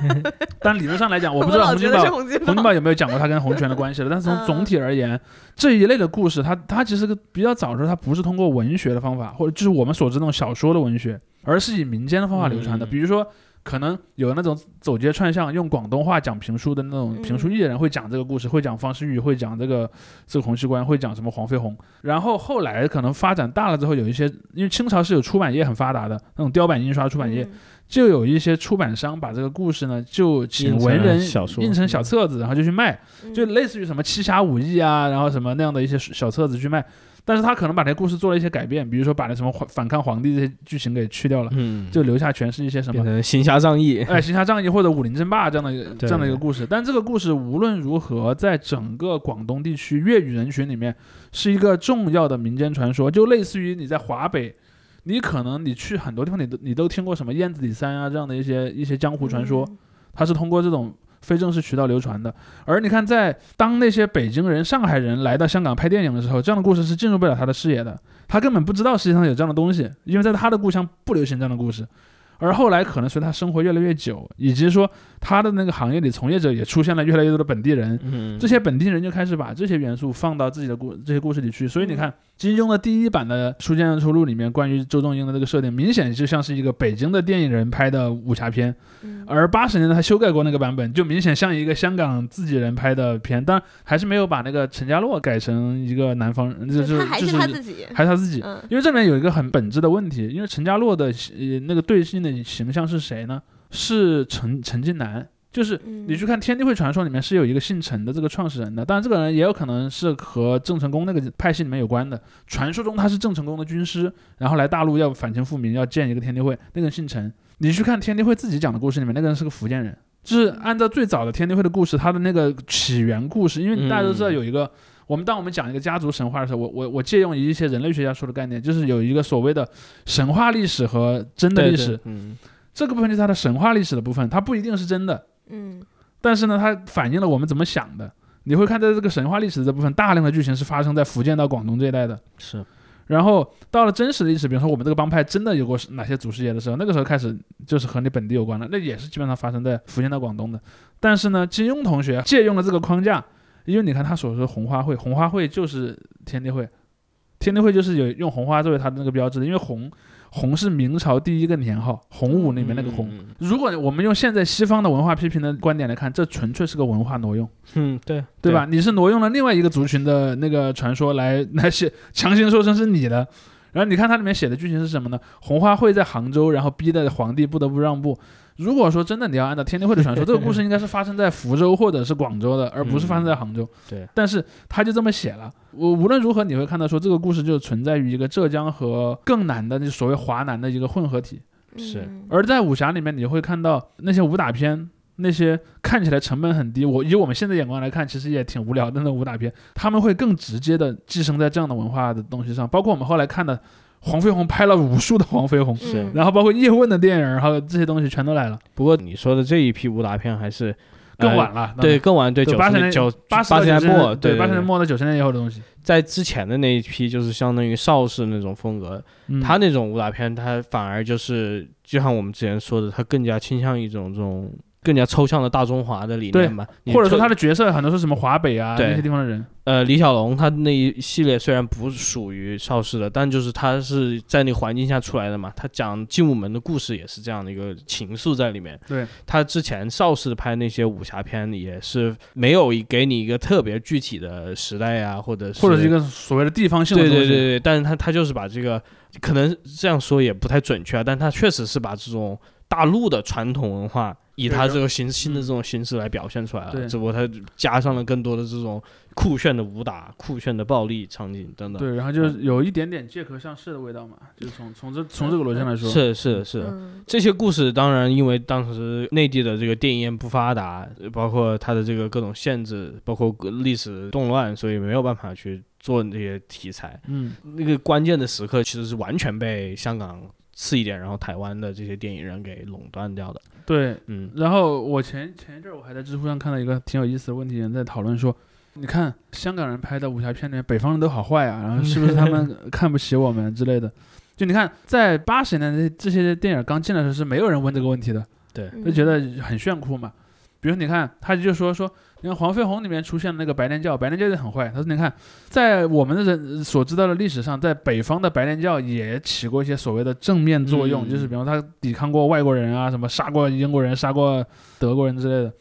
[laughs] 但理论上来讲，[laughs] 我不知道洪金宝洪金洪金宝有没有讲过他跟洪拳的关系了。但是从嗯总体而言，这一类的故事，它它其实个比较早的时候，它不是通过文学的方法，或者就是我们所知那种小说的文学，而是以民间的方法流传的。嗯比如说。可能有那种走街串巷用广东话讲评书的那种嗯评书艺人会讲这个故事，会讲方世玉，会讲这个这个洪熙官，会讲什么黄飞鸿。然后后来可能发展大了之后，有一些因为清朝是有出版业很发达的那种雕版印刷出版业，嗯就有一些出版商把这个故事呢，就请文人印成小册子，然后就去卖，嗯就类似于什么七侠五义啊，然后什么那样的一些小册子去卖。但是他可能把那故事做了一些改变，比如说把那什么反反抗皇帝这些剧情给去掉了，嗯，就留下全是一些什么。行侠仗义。哎，行侠仗义或者武林争霸这样的一个这样的一个故事，但这个故事无论如何，在整个广东地区粤语人群里面是一个重要的民间传说，就类似于你在华北，你可能你去很多地方，你都你都听过什么燕子李三啊这样的一些一些江湖传说，嗯它是通过这种非正式渠道流传的。而你看，在当那些北京人、上海人来到香港拍电影的时候，这样的故事是进入不了他的视野的，他根本不知道世界上有这样的东西，因为在他的故乡不流行这样的故事。而后来可能随他生活越来越久，以及说他的那个行业里从业者也出现了越来越多的本地人，嗯，这些本地人就开始把这些元素放到自己的故这些故事里去，所以你看金庸的第一版的《书剑恩仇录》里面关于周仲英的这个设定，明显就像是一个北京的电影人拍的武侠片，嗯。而八十年代他修改过那个版本，就明显像一个香港自己人拍的片，但还是没有把那个陈家洛改成一个南方人，就就是他还就是是他自己，还是他自己。嗯。因为这里面有一个很本质的问题，因为陈家洛的呃那个对应的形象是谁呢？是陈陈近南，就是嗯你去看《天地会传说》里面是有一个姓陈的这个创始人的，当然这个人也有可能是和郑成功那个派系里面有关的。传说中他是郑成功的军师，然后来大陆要反清复明，要建一个天地会，那个人姓陈。你去看天地会自己讲的故事里面，那个人是个福建人，就是按照最早的天地会的故事，他的那个起源故事，因为大家都知道有一个。我们当我们讲一个家族神话的时候，我我我借用一些人类学家说的概念，就是有一个所谓的神话历史和真的历史，对嗯这个部分就是它的神话历史的部分，它不一定是真的，嗯但是呢，它反映了我们怎么想的。你会看在这个神话历史的这部分，大量的剧情是发生在福建到广东这一带的。是然后到了真实的历史，比如说我们这个帮派真的有过哪些祖师爷的时候，那个时候开始就是和你本地有关了，那也是基本上发生在福建到广东的。但是呢，金庸同学借用了这个框架，因为你看他所说的红花会，红花会就是天地会，天地会就是有用红花作为它的那个标志的，因为红红是明朝第一个年号，洪武里面那个红。嗯如果我们用现在西方的文化批评的观点来看，这纯粹是个文化挪用。嗯对对吧？？你是挪用了另外一个族群的那个传说来来写，强行说成是你的。然后你看它里面写的剧情是什么呢？红花会在杭州，然后逼得皇帝不得不让步。如果说真的你要按照天地会的传说，[laughs] 这个故事应该是发生在福州或者是广州的，而不是发生在杭州。对，但是他就这么写了。我无论如何，你会看到说这个故事就存在于一个浙江和更南的那所谓华南的一个混合体。是嗯而在武侠里面，你会看到那些武打片，那些看起来成本很低，我以我们现在眼光来看，其实也挺无聊的那种武打片，他们会更直接的寄生在这样的文化的东西上，包括我们后来看的黄飞鸿拍了无数的黄飞鸿，是。嗯然后包括叶问的电影，然后这些东西全都来了，不过你说的这一批武打片还是更晚了。呃对，更晚，对九八十年九八十八十年末，对八十年对，末到九十年以后的东西，在之前的那一批就是相当于邵氏那种风格，嗯。他那种武打片，他反而就是就像我们之前说的，他更加倾向于一种这种更加抽象的大中华的理念吧，或者说他的角色很多是什么华北啊那些地方的人，呃，李小龙他那一系列虽然不属于邵氏的，但就是他是在那个环境下出来的嘛。他讲精武门的故事也是这样的一个情愫在里面。对，他之前邵氏拍那些武侠片也是没有一给你一个特别具体的时代啊、或者是或者是一个所谓的地方性的对东西。对对对，但是他他就是把这个可能这样说也不太准确啊，但他确实是把这种大陆的传统文化以他这个新新的这种形式来表现出来了，只不过他加上了更多的这种酷炫的武打、酷炫的暴力场景等等。对，然后就是有一点点借壳上市的味道嘛，就是从从这从这个逻辑上来说，是是是，嗯这些故事当然因为当时内地的这个电影院不发达，呃包括它的这个各种限制，包括历史动乱，所以没有办法去做这些题材。嗯，那个关键的时刻其实是完全被香港次一点，然后台湾的这些电影人给垄断掉的。对。嗯，然后我前前一阵儿我还在知乎上看到一个挺有意思的问题，人在讨论说，你看香港人拍的武侠片里面，北方人都好坏啊，然后是不是他们 [laughs] 看不起我们之类的？就你看，在八十年代这些电影刚进来的时候是没有人问这个问题的，对，嗯就觉得很炫酷嘛。比如你看，他就说说，你看黄飞鸿里面出现的那个白莲教，白莲教也很坏。他说你看，在我们的人所知道的历史上，在北方的白莲教也起过一些所谓的正面作用，嗯就是比方他抵抗过外国人啊，什么杀过英国人、杀过德国人之类的。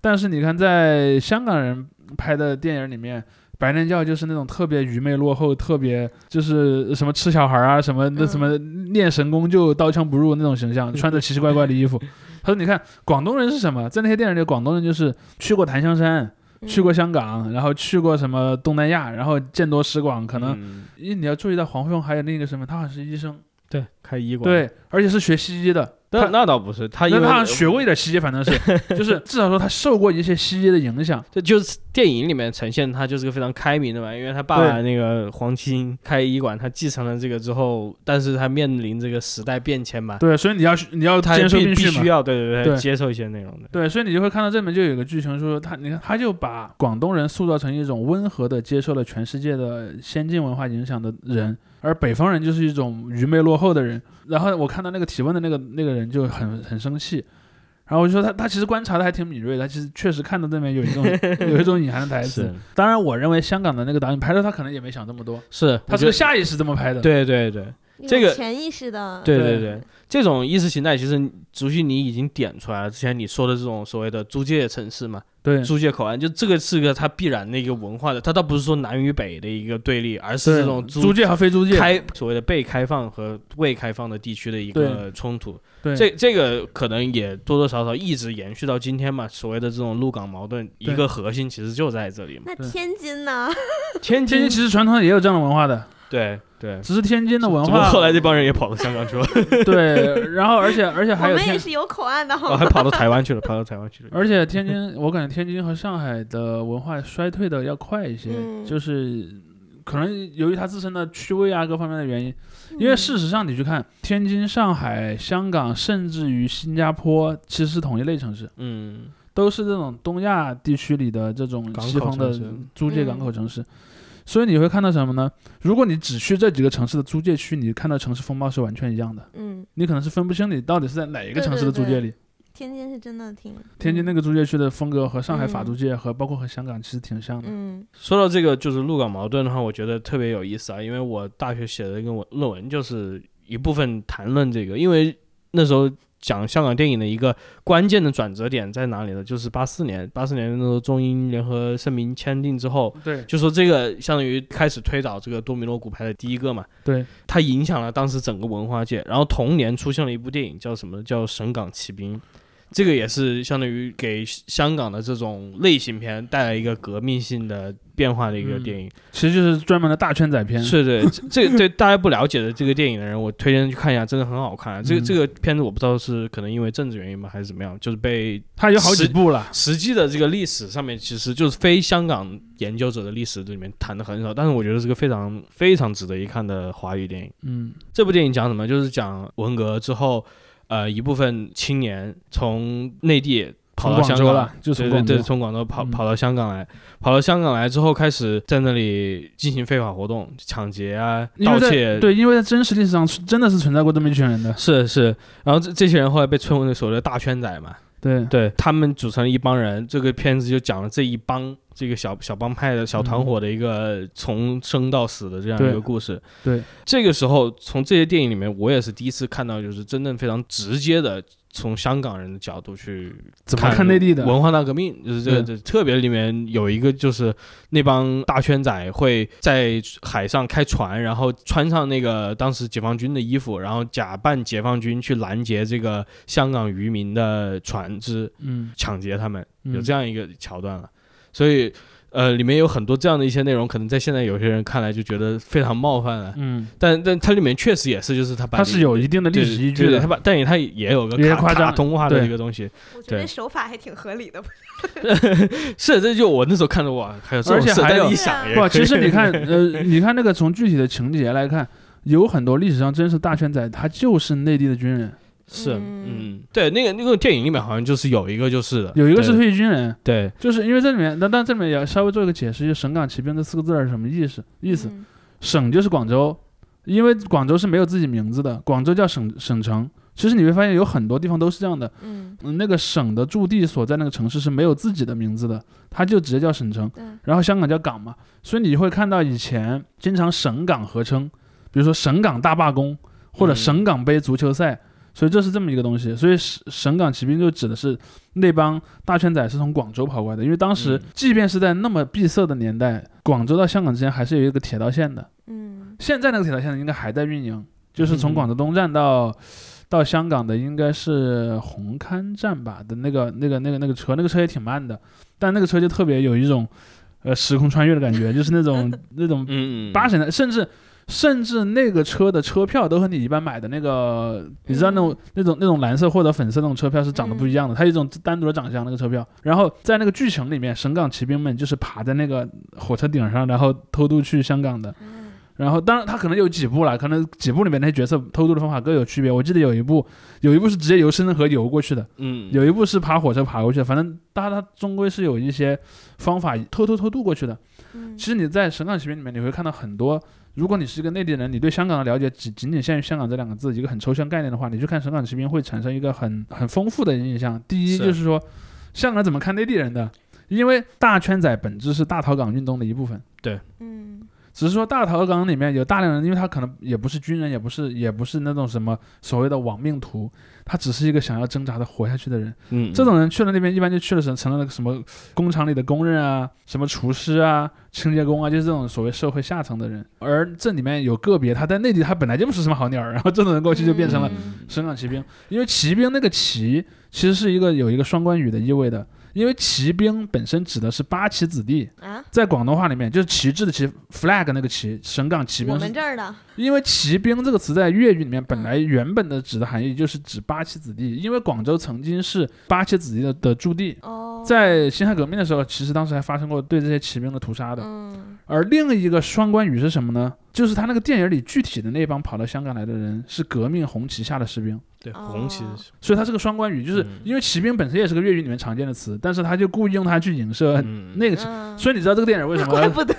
但是你看，在香港人拍的电影里面，白莲教就是那种特别愚昧落后，特别就是什么吃小孩啊，什么那嗯什么练神功就刀枪不入那种形象，穿着奇奇怪怪的衣服。[laughs] 他说：“你看广东人是什么？在那些电影里，广东人就是去过檀香山，去过香港，然后去过什么东南亚，然后见多识广。可能嗯因为你要注意到黄飞鸿还有另一个身份，他好像是医生，对开医馆，，对，而且是学西医的。那他那倒不是，他因为他学过一点西街，反正是，[laughs] 就是至少说他受过一些西医的影响。这就是电影里面呈现他就是个非常开明的嘛，因为他爸爸那个黄清开医馆，他继承了这个之后，但是他面临这个时代变迁嘛，对，所以你要你要他接受必须要对对对接受一些内容的。对，所以你就会看到这里面就有一个剧情说他，你看他就把广东人塑造成一种温和的接受了全世界的先进文化影响的人，而北方人就是一种愚昧落后的人。然后我看到那个提问的那个那个人就很很生气，然后我就说他他其实观察的还挺敏锐的，他其实确实看到这里面有一种 [laughs] 有一种隐含的台词。当然，我认为香港的那个导演拍的他可能也没想这么多，是，他是个下意识这么拍的。对对对这个潜意识的，对对对对，这种意识形态其实竹溪你已经点出来了，之前你说的这种所谓的租界城市嘛，对租界口岸，就这个是个它必然的一个文化的，它倒不是说南与北的一个对立，而是这种租界和非租界，开所谓的被开放和未开放的地区的一个冲突。对这这个可能也多多少少一直延续到今天嘛。所谓的这种陆港矛盾，一个核心其实就在这里嘛。那天津呢？[laughs] 天津天津其实传统上也有这样的文化的，对对，只是天津的文化后来这帮人也跑到香港去了，[laughs] 对，然后而且而且还有我，们也是有口岸的，好哦，还跑到台湾去了，跑到台湾去了。而且天津，[laughs] 我感觉天津和上海的文化衰退的要快一些，嗯。就是可能由于它自身的区位啊各方面的原因，因为嗯事实上你去看天津、上海、香港，甚至于新加坡，其实是同一类城市，嗯，都是这种东亚地区里的这种西方的租界嗯。港口城市。所以你会看到什么呢？如果你只去这几个城市的租界区，你看到城市风貌是完全一样的，嗯，你可能是分不清你到底是在哪一个城市的租界里。天津是真的挺天津那个租界区的风格和上海法嗯租界和包括和香港其实挺像的。嗯说到这个就是陆港矛盾的话，我觉得特别有意思啊，因为我大学写的一个文论文就是一部分谈论这个，因为那时候讲香港电影的一个关键的转折点在哪里呢？就是八四年，八四年那时候中英联合声明签订之后，对就说这个相当于开始推倒这个多米诺骨牌的第一个嘛，对，它影响了当时整个文化界。然后同年出现了一部电影叫什么？叫《神港奇兵》。这个也是相当于给香港的这种类型片带来一个革命性的变化的一个嗯电影。其实就是专门的大圈仔片。是对，这这对大家不了解的这个电影的人，我推荐去看一下，真的很好看。这个嗯这个片子我不知道是可能因为政治原因吗，还是怎么样，就是被它有好几部了。实际的这个历史上面，其实就是非香港研究者的历史里面谈的很少，但是我觉得是个非常非常值得一看的华语电影。嗯这部电影讲什么？就是讲文革之后，呃，一部分青年从内地跑到香港就从对对对，从广州跑嗯跑到香港来，跑到香港来之后，开始在那里进行非法活动，抢劫啊、盗窃。对，因为在真实历史上真的是存在过这么一群人的。是是，然后这这些人后来被称为所谓的大圈仔嘛，对对他们组成了一帮人。这个片子就讲了这一帮这个小小帮派的小团伙的一个从生到死的这样一个故事。对，这个时候从这些电影里面，我也是第一次看到，就是真正非常直接的从香港人的角度去怎么看内地的？文化大革命，就是这这特别里面有一个就是那帮大圈仔会在海上开船，然后穿上那个当时解放军的衣服，然后假扮解放军去拦截这个香港渔民的船只，嗯，抢劫他们，嗯有这样一个桥段了。所以呃，里面有很多这样的一些内容，可能在现在有些人看来就觉得非常冒犯了。嗯，但但它里面确实也是，就是它把它是有一定的历史依据的对它。把但也它也有个卡夸张卡通化的一个东西。我觉得手法还挺合理的。[laughs] 是，这就我那时候看着哇，还有这种事，而且还有但一想不，其实你看，[laughs] 呃，你看那个从具体的情节来看，有很多历史上真实大圈仔，他就是内地的军人，是，嗯嗯，对，那个那个电影里面好像就是有一个就是的，有一个是退役军人，对，就是因为这里面，那但这里面也要稍微做一个解释，就“省港旗兵”这四个字儿是什么意思？意思，嗯省就是广州，因为广州是没有自己名字的，广州叫省省城。其实你会发现有很多地方都是这样的，嗯，嗯，那个省的驻地所在那个城市是没有自己的名字的，它就直接叫省城。然后香港叫港嘛，所以你会看到以前经常省港合称，比如说省港大罢工或者嗯省港杯足球赛，所以这是这么一个东西。所以省省港骑兵就指的是那帮大圈仔是从广州跑过来的，因为当时嗯即便是在那么闭塞的年代，广州到香港之间还是有一个铁道线的。嗯，现在那个铁道线应该还在运营，就是从嗯广州东站到。到香港的应该是红磡站吧的那个那个那个那个车，那个车也挺慢的，但那个车就特别有一种，呃，时空穿越的感觉，就是那种 [laughs] 那种八十年代，甚至甚至那个车的车票都和你一般买的那个，你知道那种、那种那种蓝色或者粉色那种车票是长得不一样的，它有一种单独的长相那个车票。然后在那个剧情里面，神港骑兵们就是爬在那个火车顶上，然后偷渡去香港的。嗯然后当然他可能有几部了，可能几部里面那些角色偷渡的方法各有区别。我记得有一部有一部是直接由深圳河游过去的，嗯，有一部是爬火车爬过去的，反正大家它终归是有一些方法偷偷偷渡过去的。嗯其实你在《神港奇兵》里面，你会看到很多。如果你是一个内地人，你对香港的了解只仅仅限于香港这两个字一个很抽象概念的话，你去看《省港奇兵》会产生一个很很丰富的印象。第一就是说，香港怎么看内地人的？因为大圈仔本质是大逃港运动的一部分，对嗯只是说大逃港里面有大量人，因为他可能也不是军人，也不是也不是那种什么所谓的亡命徒，他只是一个想要挣扎的活下去的人。嗯，这种人去了那边，一般就去了成成了那个什么工厂里的工人啊，什么厨师啊、清洁工啊，就是这种所谓社会下层的人。而这里面有个别他在内地他本来就不是什么好鸟儿，然后这种人过去就变成了嗯省港骑兵。因为骑兵那个骑其实是一个有一个双关语的意味的，因为骑兵本身指的是八旗子弟，啊，在广东话里面就是旗帜的旗，flag 那个旗，省港骑兵我们这儿的，因为骑兵这个词在粤语里面本来原本的指的含义就是指八旗子弟，因为广州曾经是八旗子弟的的驻地，哦，在辛亥革命的时候，其实当时还发生过对这些骑兵的屠杀的。嗯。而另一个双关语是什么呢？就是他那个电影里具体的那帮跑到香港来的人是革命红旗下的士兵，对哦红旗是，所以它是个双关语，就是嗯因为骑兵本身也是个粤语里面常见的词，但是他就故意用它去影射嗯，那个。嗯，所以你知道这个电影为什怪么？不得，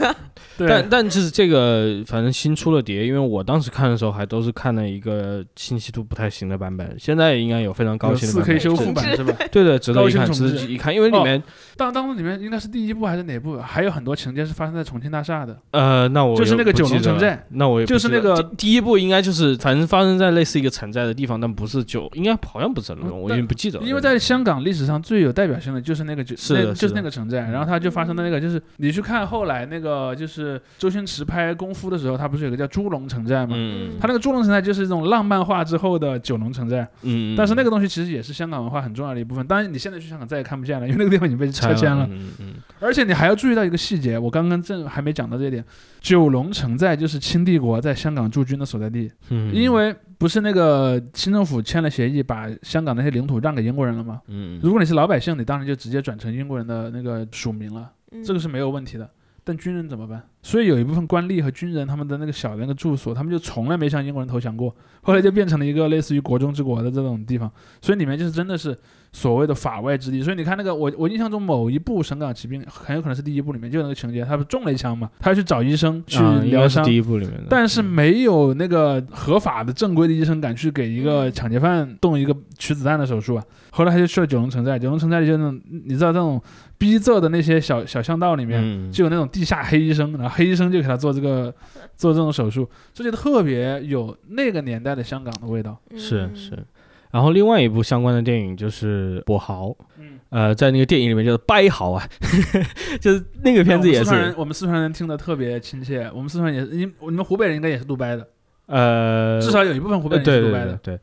对但，但就是这个，反正新出了碟，因为我当时看的时候还都是看了一个清晰度不太行的版本，现在应该有非常高清的版 K 本。修复对版是吧？对对，值得一看，值得一看，因为里面当当中里面应该是第一部还是哪部？还有很多情节是发生在重庆大厦的。呃，那我就是那个九龙城寨，那我也就是那个第第一部应该就是反正发生在类似一个城寨的地方，但不是九，应该好像不是龙，嗯我已经不记得了。因为在香港历史上最有代表性的就是那个就是那就是那个城寨，然后它就发生的那个就是你去看后来那个就是周星驰拍功夫的时候，他不是有个叫猪龙城寨吗？嗯他那个猪龙城寨就是一种浪漫化之后的九龙城寨，嗯，但是那个东西其实也是香港文化很重要的一部分。当然你现在去香港再也看不见了，因为那个地方已经被拆迁了。嗯嗯而且你还要注意到一个细节，我刚刚正还没讲到这一点，九龙城寨就是清帝国在香港驻军的所在地。嗯，因为不是那个清政府签了协议，把香港那些领土让给英国人了吗？嗯如果你是老百姓，你当然就直接转成英国人的那个署名了，嗯这个是没有问题的。但军人怎么办？所以有一部分官吏和军人，他们的那个小的那个住所，他们就从来没向英国人投降过，后来就变成了一个类似于国中之国的这种地方。所以里面就是真的是所谓的法外之地。所以你看那个，我我印象中某一部《神港奇兵》很有可能是第一部里面就有那个情节，他不中了一枪嘛，他要去找医生去疗伤，第一部里面的，但是嗯没有那个合法的正规的医生敢去给一个嗯抢劫犯动一个取子弹的手术啊。后来他就去了九龙城寨，九龙城寨里就那种你知道那种逼仄的那些小小巷道里面。嗯就有那种地下黑医生，然后黑医生就给他做这个做这种手术，这就特别有那个年代的香港的味道。是嗯是，然后另外一部相关的电影就是《跛豪》，嗯，呃，在那个电影里面叫做“掰豪”啊，[laughs] 就是那个片子也是我们四川人，我们四川人听得特别亲切。我们四川也是，你你们湖北人应该也是杜掰的，呃，至少有一部分湖北人是杜掰的。对对对。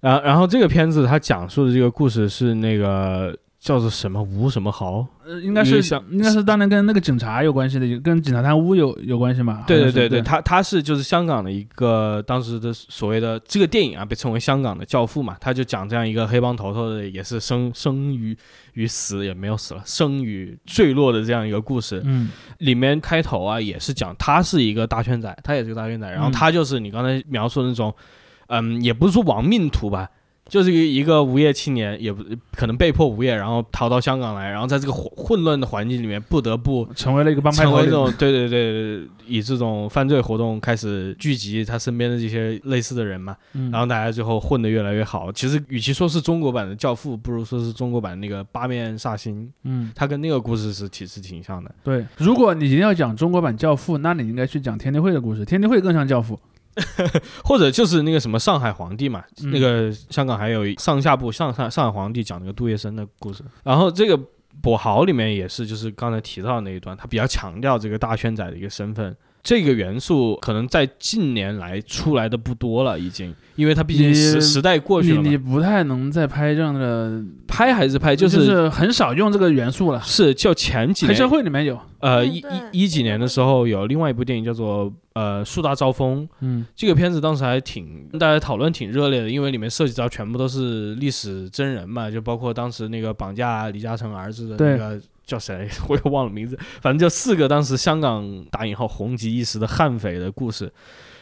然后然后这个片子它讲述的这个故事是那个叫做什么吴什么豪，呃，应该是想应该是当年跟那个警察有关系的，跟警察贪污有有关系嘛？对对对对对，他他是就是香港的一个当时的所谓的这个电影啊，被称为香港的教父嘛，他就讲这样一个黑帮头头的，也是生生于于死也没有死了，生于坠落的这样一个故事。嗯里面开头啊也是讲他是一个大圈仔，他也是个大圈仔，然后嗯他就是你刚才描述的那种，嗯，也不是说亡命徒吧。就是一个一个无业青年，也不可能被迫无业，然后逃到香港来，然后在这个混混乱的环境里面，不得不成为了一个帮派。成为这种对对对对，以这种犯罪活动开始聚集他身边的这些类似的人嘛，嗯然后大家最后混得越来越好。其实与其说是中国版的教父，不如说是中国版那个八面煞星，嗯，他跟那个故事是其实挺像的。对。如果你一定要讲中国版教父，那你应该去讲天地会的故事，天地会更像教父。[laughs] 或者就是那个什么上海皇帝嘛，嗯那个香港还有上下部上上上海皇帝讲那个杜月笙的故事，然后这个。跛豪里面也是，就是刚才提到的那一段，他比较强调这个大圈仔的一个身份，这个元素可能在近年来出来的不多了，已经，因为它毕竟时时代过去了嘛。你你不太能再拍这样的，拍还是拍，就就是很少用这个元素了。是就前几年黑社，会里面有，呃一一一几年的时候，有另外一部电影叫做呃树大招风，嗯。这个片子当时还挺大家讨论挺热烈的，因为里面涉及到全部都是历史真人嘛，就包括当时那个绑架李嘉诚儿子的那个叫谁，[laughs] 我也忘了名字，反正就四个当时香港打引号红极一时的悍匪的故事。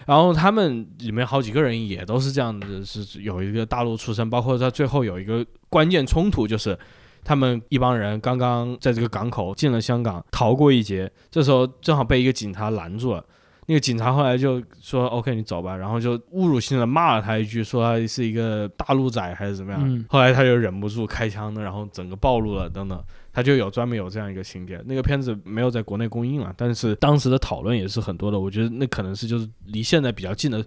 然后他们里面好几个人也都是这样子，是有一个大陆出身，包括他最后有一个关键冲突，就是他们一帮人刚刚在这个港口进了香港，逃过一劫，这时候正好被一个警察拦住了。那个警察后来就说：“OK，你走吧。”然后就侮辱性的骂了他一句，说他是一个大陆仔还是怎么样。嗯后来他就忍不住开枪的，然后整个暴露了等等，他就有专门有这样一个情节。那个片子没有在国内公映了，但是当时的讨论也是很多的。我觉得那可能是就是离现在比较近的。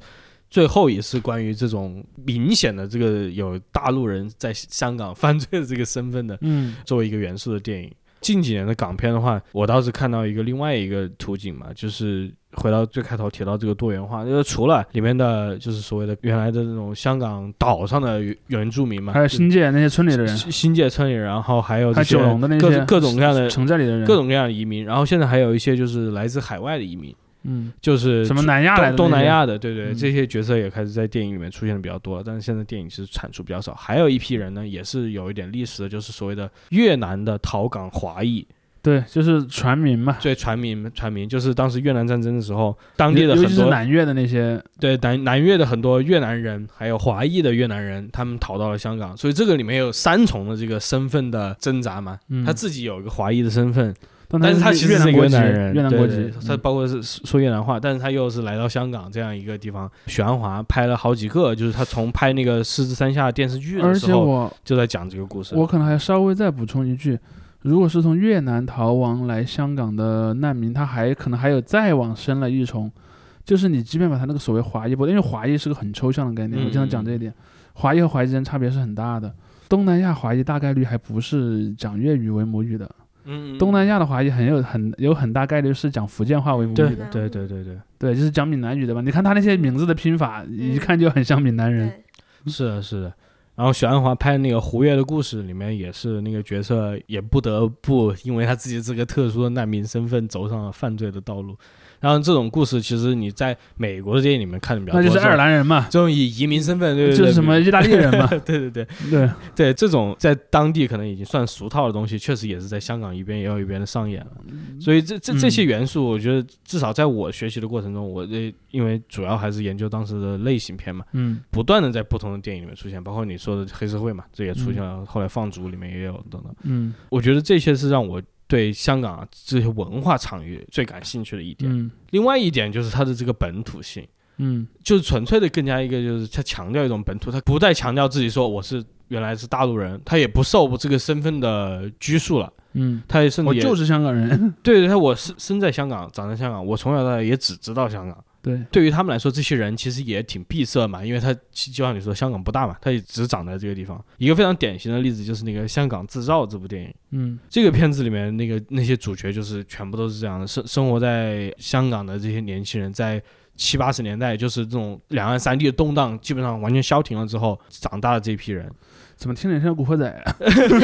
最后一次关于这种明显的这个有大陆人在香港犯罪的这个身份的嗯作为一个元素的电影。近几年的港片的话，我倒是看到一个另外一个图景嘛，就是回到最开头提到这个多元化，就是除了里面的就是所谓的原来的那种香港岛上的原原住民嘛，还有新界那些村里的人，新新界村里，然后还有九龙的那些各种各样的城寨里的人，各种各样的移民，然后现在还有一些就是来自海外的移民，嗯，就是什么南亚来的东南亚的，对对，嗯。这些角色也开始在电影里面出现的比较多了，但是现在电影其实产出比较少。还有一批人呢，也是有一点历史的，就是所谓的越南的逃港华裔，对，就是船民嘛，对船民船民，就是当时越南战争的时候，当地的尤其是很多南越的那些，对南南越的很多越南人，还有华裔的越南人，他们逃到了香港，所以这个里面有三重的这个身份的挣扎嘛。嗯，他自己有一个华裔的身份，但但是他其实是越南，人，越南国籍对对，他嗯包括是说越南话，但是他又是来到香港这样一个地方。许鞍华拍了好几个，就是他从拍那个《狮子山下》电视剧而的时候，且我就在讲这个故事。我可能还稍微再补充一句，如果是从越南逃亡来香港的难民，他还可能还有再往深了一重，就是你即便把他那个所谓华裔不，因为华裔是个很抽象的概念，嗯我经常讲这一点，华裔和华裔之间差别是很大的。东南亚华裔大概率还不是讲粤语为母语的，嗯，嗯东南亚的话也很有很有很大概率是讲福建话为母对语的，对对对对，对，就是讲闽南语的吧？你看他那些名字的拼法，一看就很像闽南人。是的，是的。然后许鞍华拍那个《胡越的故事》里面也是那个角色也不得不因为他自己这个特殊的难民身份走上了犯罪的道路。然后这种故事其实你在美国的电影里面看的比较多，那就是爱尔兰人嘛，这种以移民身份，对对对，就是什么意大利人嘛，[laughs] 对对对。对，对，这种在当地可能已经算俗套的东西，确实也是在香港一边也有一边的上演了。所以这这这些元素，我觉得至少在我学习的过程中，我这因为主要还是研究当时的类型片嘛，嗯。不断的在不同的电影里面出现，包括你说的黑社会嘛，这也出现了，后来放逐里面也有等等。嗯我觉得这些是让我对香港啊这些文化场域最感兴趣的一点。嗯另外一点就是它的这个本土性。嗯就是纯粹的更加一个，就是他强调一种本土，他不再强调自己说我是原来是大陆人，他也不受这个身份的拘束了，嗯，他也甚至也我就是香港人。对 [laughs] 对，他我是生在香港，长在香港，我从小到大也只知道香港，对，对于他们来说，这些人其实也挺闭塞嘛，因为他就像你说，香港不大嘛，他也只长在这个地方。一个非常典型的例子就是那个《香港制造》这部电影，嗯这个片子里面那个那些主角就是全部都是这样的，生生活在香港的这些年轻人，在七八十年代就是这种两岸三地的动荡基本上完全消停了之后长大的这批人。怎么听着像古惑仔啊？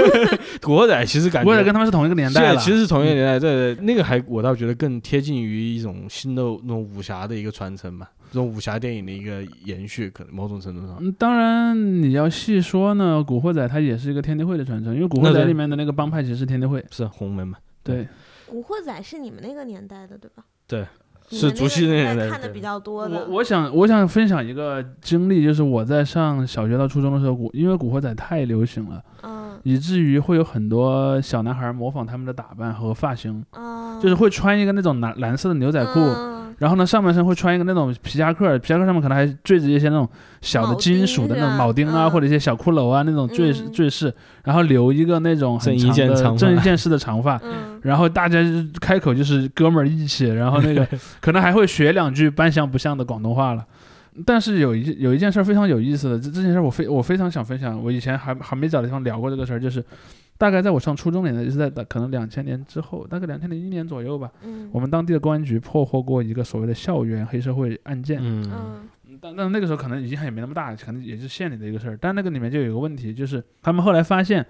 [laughs] 古惑仔其实感觉古惑仔跟他们是同一个年代了，其实是同一个年代，对对，那个还我倒觉得更贴近于一种新的那种武侠的一个传承吧，这种武侠电影的一个延续，可能某种程度上。嗯，当然你要细说呢，古惑仔它也是一个天地会的传承，因为古惑仔里面的那个帮派其实是天地会。是洪门嘛？对，古惑仔是你们那个年代的对吧？对，是竹溪个那个年代看的比较多的。我我想我想分享一个经历，就是我在上小学到初中的时候，古因为古惑仔太流行了，嗯以至于会有很多小男孩模仿他们的打扮和发型，嗯，就是会穿一个那种蓝蓝色的牛仔裤。嗯然后呢，上半身会穿一个那种皮夹克，皮夹克上面可能还缀着一些那种小的金属的那种铆钉啊，嗯或者一些小骷髅啊那种坠嗯坠饰，然后留一个那种很长的健长发郑伊健式的长发，嗯然后大家就开口就是哥们儿义气，然后那个 [laughs] 可能还会学两句半像不像的广东话了。但是有一有一件事儿非常有意思的，这这件事儿我非我非常想分享。我以前还还没找地方聊过这个事儿，就是大概在我上初中年代，就是在可能两千年之后，大概两千零一年左右吧，嗯我们当地的公安局破获过一个所谓的校园黑社会案件。嗯嗯但但那个时候可能影响也没那么大，可能也是县里的一个事儿。但那个里面就有一个问题，就是他们后来发现，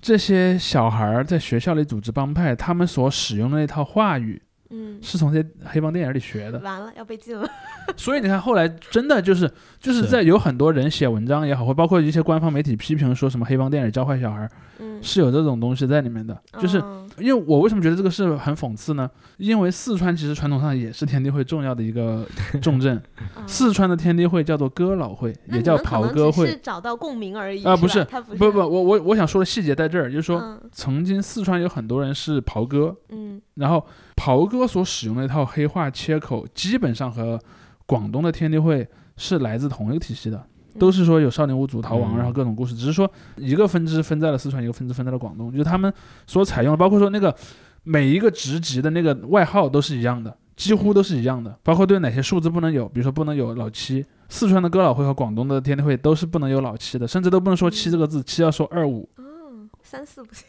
这些小孩儿在学校里组织帮派，他们所使用的那套话语嗯，是从这些黑帮电影里学的。完了要被禁了。[laughs] 所以你看，后来真的就是就是是在有很多人写文章也好，或包括一些官方媒体批评说什么黑帮电影教坏小孩儿，嗯，是有这种东西在里面的。就是嗯因为我为什么觉得这个是很讽刺呢？因为四川其实传统上也是天地会重要的一个 [laughs] 重镇，嗯四川的天地会叫做哥老会，也叫袍哥会是。找到共鸣而已啊不是不不不，我我我想说的细节在这儿，就是说，嗯曾经四川有很多人是袍哥，嗯然后袍哥所使用的一套黑话切口，基本上和广东的天地会是来自同一个体系的，都是说有少年五祖逃亡，嗯然后各种故事，只是说一个分支分在了四川，一个分支分在了广东，就是他们所采用的，包括说那个每一个职级的那个外号都是一样的，几乎都是一样的，包括对哪些数字不能有，比如说不能有老七。四川的哥老会和广东的天地会都是不能有老七的，甚至都不能说七这个字，七要说二五，嗯，三四不行。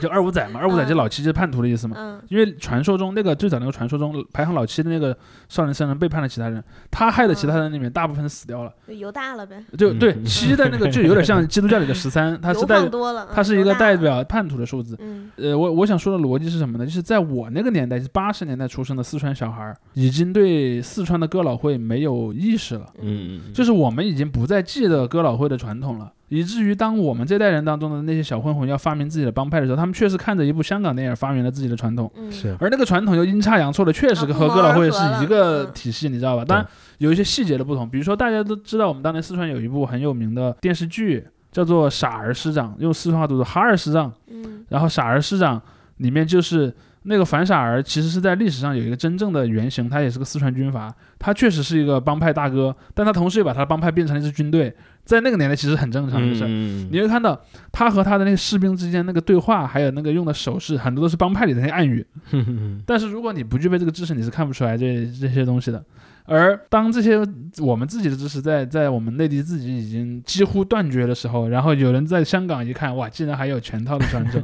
就二五仔嘛，二五仔就老七就是叛徒的意思嘛。嗯因为传说中那个最早那个传说中排行老七的那个少年僧人背叛了其他人，他害的其他人里面大部分死掉了。就犹大了呗，嗯就对七的那个就有点像基督教里的十三，它是油代放多了，它是一个代表叛徒的数字。嗯呃，我我想说的逻辑是什么呢？就是在我那个年代，是八十年代出生的四川小孩，已经对四川的哥老会没有意识了。嗯，就是我们已经不再记得哥老会的传统了，以至于当我们这代人当中的那些小混混要发明自己的帮派的时候，他们确实看着一部香港电影发明了自己的传统，嗯。是。而那个传统又阴差阳错的确实啊和哥老会是一个体系，你知道吧？当然有一些细节的不同，比如说大家都知道我们当年四川有一部很有名的电视剧叫做《傻儿师长》，用四川话读作“哈儿师长”，嗯。然后傻儿师长里面就是那个樊傻儿，其实是在历史上有一个真正的原型，他也是个四川军阀，他确实是一个帮派大哥，但他同时也把他的帮派变成了一支军队，在那个年代其实很正常的事儿。嗯你会看到他和他的那个士兵之间那个对话，还有那个用的手势，很多都是帮派里的那些暗语。[laughs] 嗯但是如果你不具备这个知识，你是看不出来这这些东西的。而当这些我们自己的知识在在我们内地自己已经几乎断绝的时候，然后有人在香港一看，哇，竟然还有全套的传承，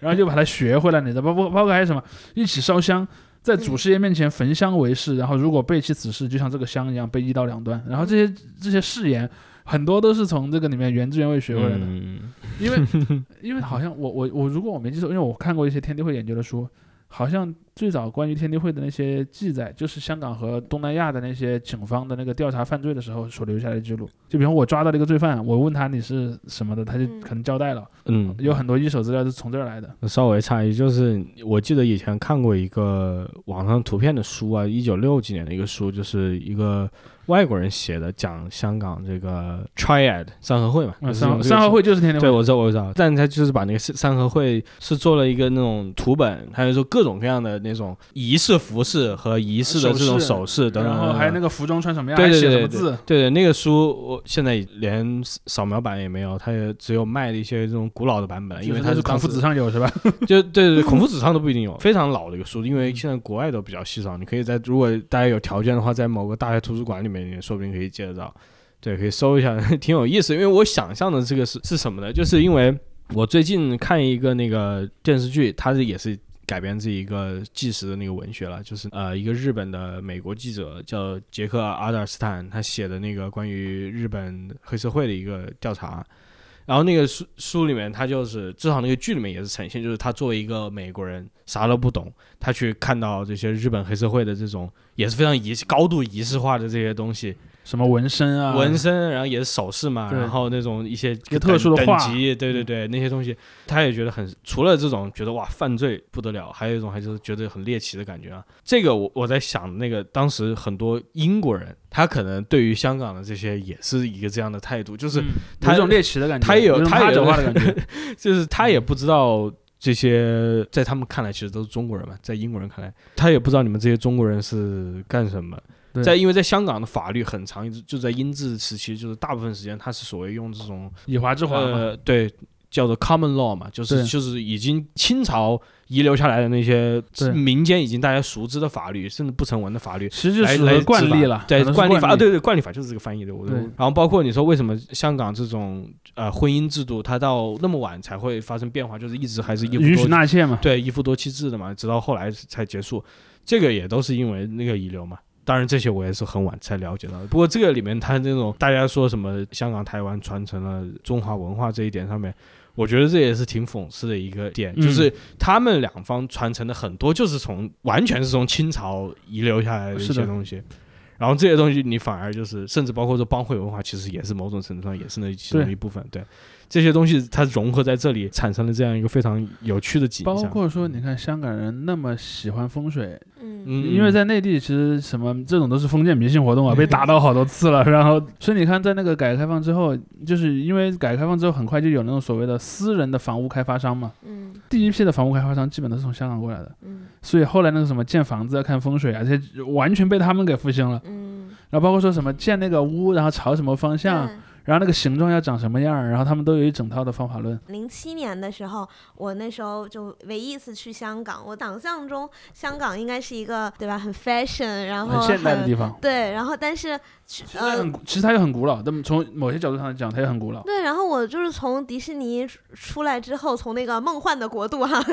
然后就把它学回来，你知道，包括包括还有什么一起烧香，在祖师爷面前焚香为誓，然后如果背弃此事，就像这个香一样被一刀两断，然后这些这些誓言。很多都是从这个里面原汁原味学回来的，嗯。因为 [laughs] 因为好像我我我如果我没记错，因为我看过一些天地会研究的书，好像最早关于天地会的那些记载，就是香港和东南亚的那些警方的那个调查犯罪的时候所留下来的记录。就比方我抓到了一个罪犯，我问他你是什么的，他就嗯可能交代了。嗯，有很多一手资料是从这儿来的。稍微差异就是，我记得以前看过一个网上图片的书啊，一九六几年的一个书，就是一个外国人写的，讲香港这个 Triad 三合会嘛，三三合会就是天天对，我知道，我知道，但他就是把那个三三合会是做了一个那种图本，还有说各种各样的那种仪式服饰和仪式的这种首饰等等，然后还有那个。服装穿什么样，对还对对对写什么字，对对，那个书我现在连扫描版也没有，它也只有卖的一些这种古老的版本，因为就是它是孔夫子上有是吧？[laughs] 就对对对，孔夫子上都不一定有，非常老的一个书，因为现在国外都比较稀少，你可以在如果大家有条件的话，在某个大学图书馆里面，你说不定可以借得到。对，可以搜一下，[laughs] 挺有意思。因为我想象的这个是是什么呢？就是因为我最近看一个那个电视剧，它是也是改编自一个纪实的那个文学了，就是呃一个日本的美国记者叫杰克阿德尔斯坦，他写的那个关于日本黑社会的一个调查。然后那个书书里面，他就是至少那个剧里面也是呈现，就是他作为一个美国人，啥都不懂，他去看到这些日本黑社会的这种也是非常仪高度仪式化的这些东西，什么纹身啊，纹身，然后也是首饰嘛，然后那种一些个特殊的等级，对对对，那些东西，他也觉得很，除了这种觉得哇犯罪不得了，还有一种还就是觉得很猎奇的感觉啊。这个我我在想，那个当时很多英国人，他可能对于香港的这些也是一个这样的态度，就是嗯他有种猎奇的感觉，他也有他也有八卦的感觉，就是他也不知道这些，在他们看来其实都是中国人嘛，在英国人看来，他也不知道你们这些中国人是干什么。在因为在香港的法律很长，一直就在英治时期，就是大部分时间他是所谓用这种以华治华嘛，呃，对，叫做 common law 嘛，就是就是已经清朝遗留下来的那些民间已经大家熟知的法律，甚至不成文的法律，其实就是惯例了，对惯例法啊，对对，惯例法就是这个翻译的。我对然后包括你说为什么香港这种呃婚姻制度，它到那么晚才会发生变化，就是一直还是一夫允许多纳妾嘛，对一夫多妻制的嘛，直到后来才结束。这个也都是因为那个遗留嘛。当然，这些我也是很晚才了解到的。不过这个里面，它那种大家说什么香港、台湾传承了中华文化这一点上面，我觉得这也是挺讽刺的一个点，嗯就是他们两方传承的很多就是从完全是从清朝遗留下来的一些东西。然后这些东西你反而就是，甚至包括说帮会文化，其实也是某种程度上也是那其中一部分。对，这些东西它融合在这里，产生了这样一个非常有趣的景象。包括说你看香港人那么喜欢风水，嗯嗯，因为在内地其实什么这种都是封建迷信活动啊，[laughs] 被打倒好多次了。然后，所以你看，在那个改革开放之后，就是因为改革开放之后，很快就有那种所谓的私人的房屋开发商嘛。嗯第一批的房屋开发商基本都是从香港过来的，嗯所以后来那个什么建房子啊、看风水啊，这些完全被他们给复兴了。嗯，然后包括说什么建那个屋，然后朝什么方向，对然后那个形状要长什么样儿，然后他们都有一整套的方法论。零七年的时候，我那时候就唯一一次去香港。我想象中香港应该是一个对吧，很 fashion，然后很现代的地方，对，然后但是其实它呃很其实它也很古老，但从某些角度上来讲，它也很古老。对，然后我就是从迪士尼出出来之后，从那个梦幻的国度哈，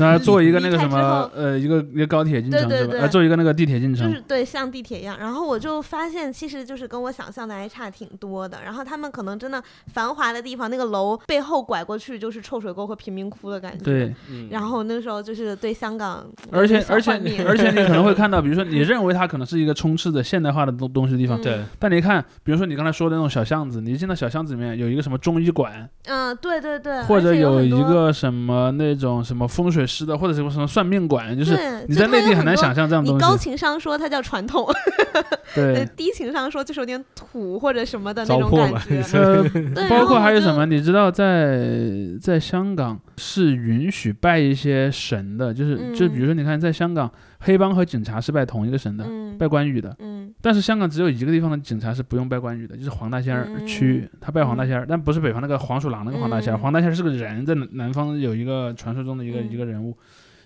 那做一个那个什么呃，一个一个高铁进城？对对对呃，做一个那个地铁进城就是，对，像地铁一样。然后我就发现，其实就是跟我想象的还差挺多的。然后他们可能真的繁华的地方，那个楼背后拐过去就是臭水沟和贫民窟的感觉。。对，嗯然后那时候就是对香港而且而且 [laughs] 而且你可能会 [laughs] 看到，比如说你认为它可能是一个充斥着现代化的东东西的地方，嗯对，但你看，比如说你刚才说的那种小巷子，你一进到小巷子里面有一个什么中医馆，嗯，对对对，或者有一个什么那种什么风水师的，或者什么什么算命馆，就是你在内地很难想象。这样的东西。高情商说它叫传统，[laughs] 呃对，低情商说就是有点土或者什么的那种感觉。[laughs] 呃，包括还有什么？你知道在在香港是允许拜一些神的，就是、就比如说你看，在香港黑帮和警察是拜同一个神的，嗯拜关羽的。嗯但是香港只有一个地方的警察是不用拜关羽的，就是黄大仙儿嗯区，他拜黄大仙儿，但不是北方那个黄鼠狼那个黄大仙儿，嗯黄大仙儿是个人，在南南方有一个传说中的一个、嗯一个人物。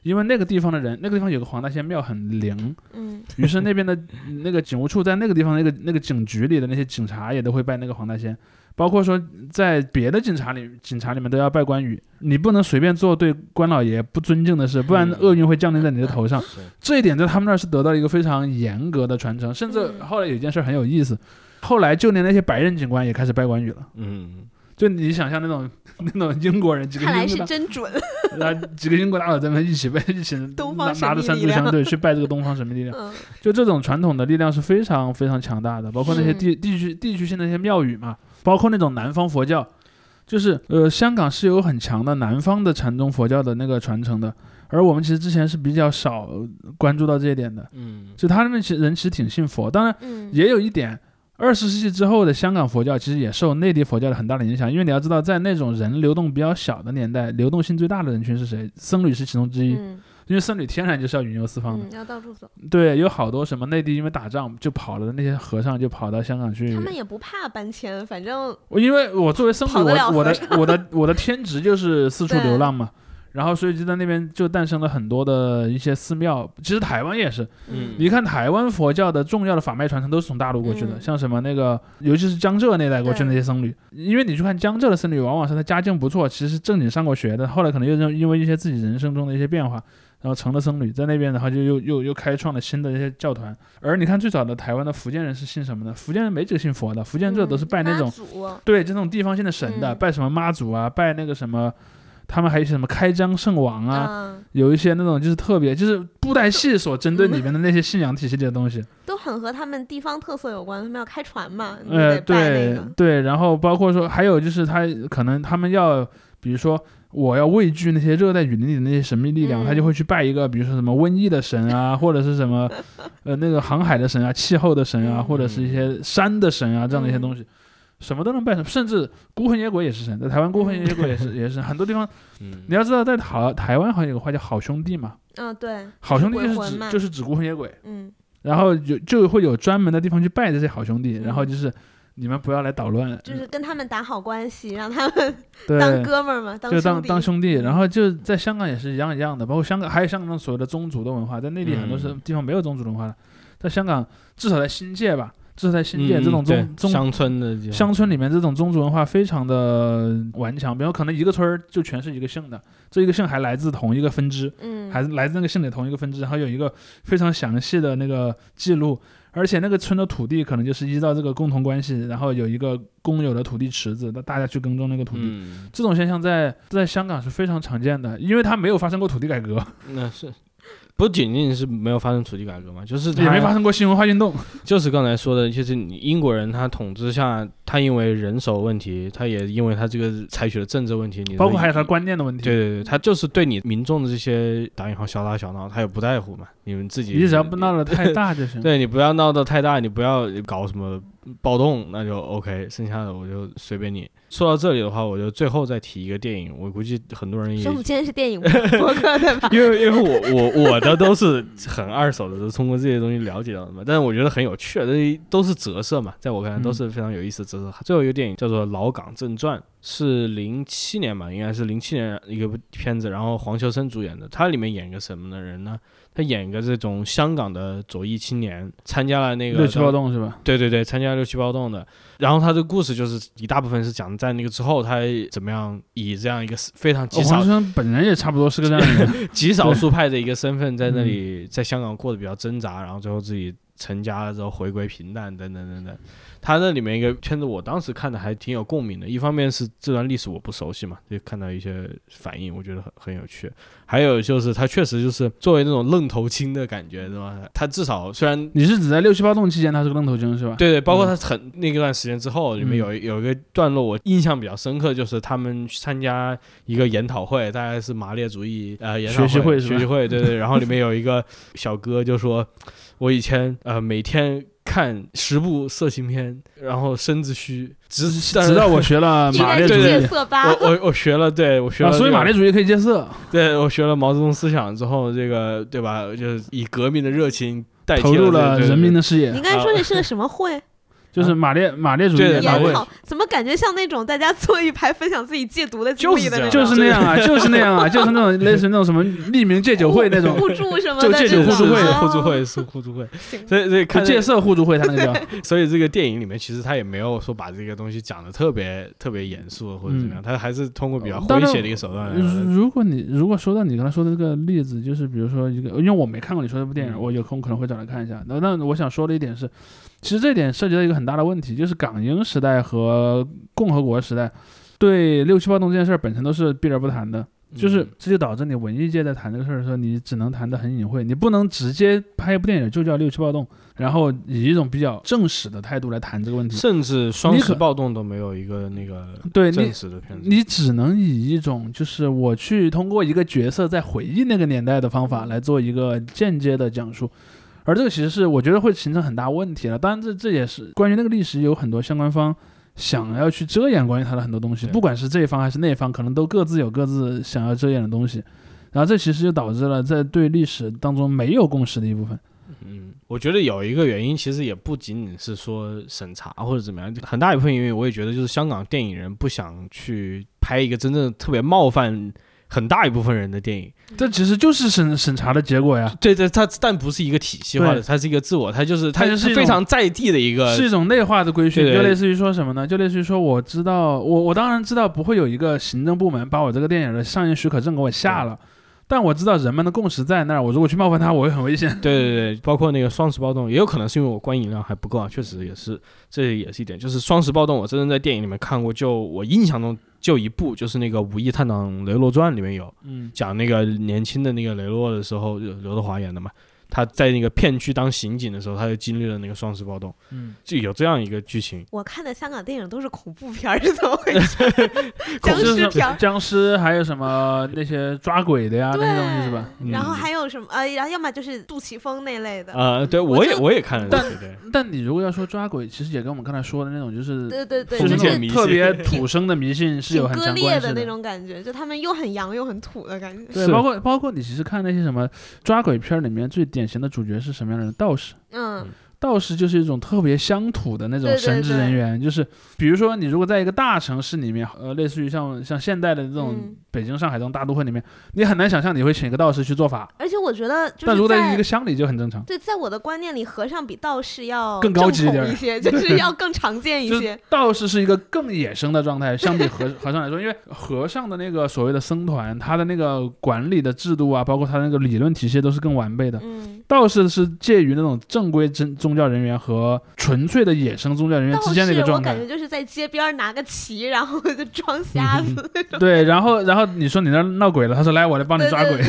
因为那个地方的人，那个地方有个黄大仙庙很灵，嗯。于是那边的那个警务处在那个地方那个那个警局里的那些警察也都会拜那个黄大仙，包括说在别的警察里警察里面都要拜关羽，你不能随便做对关老爷不尊敬的事，不然嗯。厄运会降临在你的头上。是。这一点在他们那儿是得到一个非常严格的传承，甚至嗯。后来有一件事很有意思，后来就连那些白人警官也开始拜关羽了。嗯，就你想象那种 [laughs] 那种英国人几个看来是真准。[laughs] 然后几个英国大佬在那一起拜，[laughs] 一起拿东方拿着三炷秘力量香对去拜这个东方神秘力量。嗯就这种传统的力量是非常非常强大的，包括那些地地区地区性的一些庙宇嘛，包括那种南方佛教，就是呃香港是有很强的南方的禅宗佛教的那个传承的，而我们其实之前是比较少关注到这一点的，嗯，就他们其实人其实挺信佛，当然嗯也有一点。二十世纪之后的香港佛教其实也受内地佛教的很大的影响，因为你要知道，在那种人流动比较小的年代，流动性最大的人群是谁？僧侣是其中之一，嗯因为僧侣天然就是要云游四方的。嗯，要到处走，对，有好多什么内地因为打仗就跑了的那些和尚就跑到香港去他。们也不怕搬迁，反正我因为我作为僧侣，我我的我的我的天职就是四处流浪嘛。[laughs] 然后，所以就在那边就诞生了很多的一些寺庙。其实台湾也是，嗯你看台湾佛教的重要的法脉传承都是从大陆过去的，嗯像什么那个，尤其是江浙那带过去的那些僧侣，因为你去看江浙的僧侣，往往是他家境不错，其实正经上过学的，后来可能又因因为一些自己人生中的一些变化，然后成了僧侣，在那边然后就又又又开创了新的一些教团。而你看最早的台湾的福建人是信什么呢？福建人没几个信佛的，福建这都是拜那种、对这种地方性的神的，嗯拜什么妈祖啊，拜那个什么。他们还有一些什么开疆圣王啊，啊，有一些那种就是特别就是布袋戏所针对里面的那些信仰体系里的东西，都很和他们地方特色有关，他们要开船嘛，你呃，对个。对，然后包括说还有就是他可能他们要，比如说我要畏惧那些热带雨林里的那些神秘力量，他就嗯会去拜一个，比如说什么瘟疫的神啊，[laughs] 或者是什么呃那个航海的神啊、气候的神啊，嗯。或者是一些山的神啊这样的一些嗯。东西。什么都能拜神，甚至孤魂野鬼也是神，在台湾孤魂野鬼也是 [laughs] 也是很多地方，嗯。你要知道在台台湾好像有个话叫好兄弟嘛，嗯，对，好兄弟就是指就是指孤魂野鬼，嗯，然后有就会有专门的地方去拜这些好兄弟，然后嗯就是你们不要来捣乱，就是跟他们打好关系，让他们，[laughs] 当哥们儿嘛，就当兄弟。当兄弟，嗯。然后就在香港也是一样一样的，包括香港还有香港所谓的宗族的文化，在内地很多是嗯。地方没有宗族文化的，在香港至少在新界吧，至少在新界这种宗宗乡村的乡村里面这种宗族文化非常的顽强，比如可能一个村儿就全是一个姓的，这一个姓还来自同一个分支，嗯，还是来自那个姓的同一个分支，然后有一个非常详细的那个记录，而且那个村的土地可能就是依照这个共同关系，然后有一个公有的土地池子，那大家去耕种那个土地。嗯，这种现象在在香港是非常常见的，因为它没有发生过土地改革，那是。不仅仅是没有发生土地改革嘛，就是也没发生，过新文化运动。[laughs] 就是刚才说的，就是你英国人他统治下，他因为人手问题，他也因为他这个采取的政治问题，你包括还有他观念的问题。对对对，他就是对你民众的这些打引号小打小闹，他也不在乎嘛。你们自己，你只要不闹得太 [laughs] 大就行。对你不要闹得太大，你不要搞什么暴动，那就 OK。剩下的我就随便你。说到这里的话，我就最后再提一个电影，我估计很多人也我们今天是电影 [laughs] 播客对吧？因为因为我我我的都是很二手的，都是通过这些东西了解到的嘛。但是我觉得很有趣，这都是折射嘛，在我看来都是非常有意思的折射。最后一个电影叫做《老港正传》，是零七年吧，应该是零七年一个片子，然后黄秋生主演的。他里面演一个什么的人呢？他演一个这种香港的左翼青年，参加了那个六七暴动是吧？对对对，参加六七暴动的。然后他的故事就是一大部分是讲在那个之后，他怎么样以这样一个非常极哦少黄秋生本人也差不多是个这样的人。[laughs] 极少数派的一个身份，在那嗯里在香港过得比较挣扎，然后最后自己成家了之后回归平淡，等等等等。他那里面一个片子，我当时看的还挺有共鸣的。一方面是这段历史我不熟悉嘛，就看到一些反应，我觉得很很有趣。还有就是他确实就是作为那种愣头青的感觉，是吧？他至少虽然你是指在六七八动期间他是个愣头青是吧？对对，包括嗯他很那段时间之后，里面有一有一个段落我印象比较深刻，就是他们去参加一个研讨会，大概是马列主义呃研讨学习会学习会，对对。然后里面有一个小哥就说，我以前呃每天看十部色情片，然后身子虚，直直到我学了 [laughs] 马列主义色吧我？我我学了，对我学了啊，这个、所以马列主义可以戒色，对我学了毛泽东思想之后，这个对吧？就是以革命的热情代替投入了人民的事业你刚才说这是个什么会？就是马列马列主义对马会研讨会？怎么感觉像那种大家坐一排分享自己戒毒的经历的那就种？就是那样啊，就是那样啊，[laughs] 就是那种类似那种什么匿名戒酒会那种，互助什么就的就，戒酒互助会哦。互助会是互助会，所以所以看戒色互助会，他那个叫。[laughs] 所以这个电影里面，其实他也没有说把这个东西讲的特别特别严肃或者怎么样，嗯。他还是通过比较诙谐的一个手段。如如果你如果说到你刚才说的这个例子，就是比如说一个，因为我没看过你说这部电影，嗯。我有空可能会找来看一下。那那我想说的一点是，其实这点涉及到一个很大的问题，就是港英时代和共和国时代对六七暴动这件事儿本身都是避而不谈的。就是嗯这就导致你文艺界在谈这个事儿的时候，你只能谈得很隐晦，你不能直接拍一部电影就叫六七暴动，然后以一种比较正史的态度来谈这个问题。甚至双十暴动都没有一个那个对你正史的片子。你只能以一种就是我去通过一个角色在回忆那个年代的方法来做一个间接的讲述，而这个其实是我觉得会形成很大问题了。当然这这也是关于那个历史有很多相关方想要去遮掩关于它的很多东西，不管是这一方还是那一方，可能都各自有各自想要遮掩的东西。然后这其实就导致了在对历史当中没有共识的一部分。嗯，我觉得有一个原因，其实也不仅仅是说审查或者怎么样，很大一部分原因，我也觉得就是香港电影人不想去拍一个真正特别冒犯很大一部分人的电影。这其实就是审审查的结果呀，对对，它但不是一个体系化的，它是一个自我，它就是它它就是非常在地的一个是一种内化的规训，就类似于说什么呢？就类似于说，我知道，我我当然知道不会有一个行政部门把我这个电影的上映许可证给我下了，但我知道人们的共识在那儿，我如果去冒犯他，我会很危险。[laughs] 对对对，包括那个双十暴动，也有可能是因为我观影量还不够啊，确实也是，这也是一点。就是双十暴动，我真正在电影里面看过，就我印象中就一部，就是那个《武义探长雷洛传》里面有嗯，讲那个年轻的那个雷洛的时候，就刘德华演的嘛。他在那个片区当刑警的时候，他就经历了那个双十暴动，嗯，就有这样一个剧情。我看的香港电影都是恐怖片，是怎么回事？僵尸片。僵尸，还有什么那些抓鬼的呀，那些东西是吧？嗯然后还有什么呃，然后要么就是杜琪峰那类的。呃，对我也我也看了这但但你如果要说抓鬼，其实也跟我们刚才说的那种，就是对对对，那就是迷信特别土生的迷信是有很挺割裂的那种感觉，就他们又很洋又很土的感觉。对，包括包括你其实看那些什么抓鬼片里面最典型的主角是什么样的人？道士。嗯道士就是一种特别乡土的那种神职人对员，就是比如说你如果在一个大城市里面，呃，类似于像像现代的这种嗯北京、上海这种大都会里面，你很难想象你会请一个道士去做法，而且我觉得就是但如果在一个乡里就很正常。对，在我的观念里，和尚比道士要更高级一点一些，[laughs] 就是要更常见一些。道士是一个更野生的状态，相比和和尚来说，因为和尚的那个所谓的僧团，他的那个管理的制度啊，包括他那个理论体系都是更完备的。嗯，道士是介于那种正规真宗教人员和纯粹的野生宗教人员之间的一个状态。我感觉就是在街边儿拿个旗，然后就装瞎子那种。对，然后然后你说你那儿闹鬼了，他说来我来帮你抓鬼。对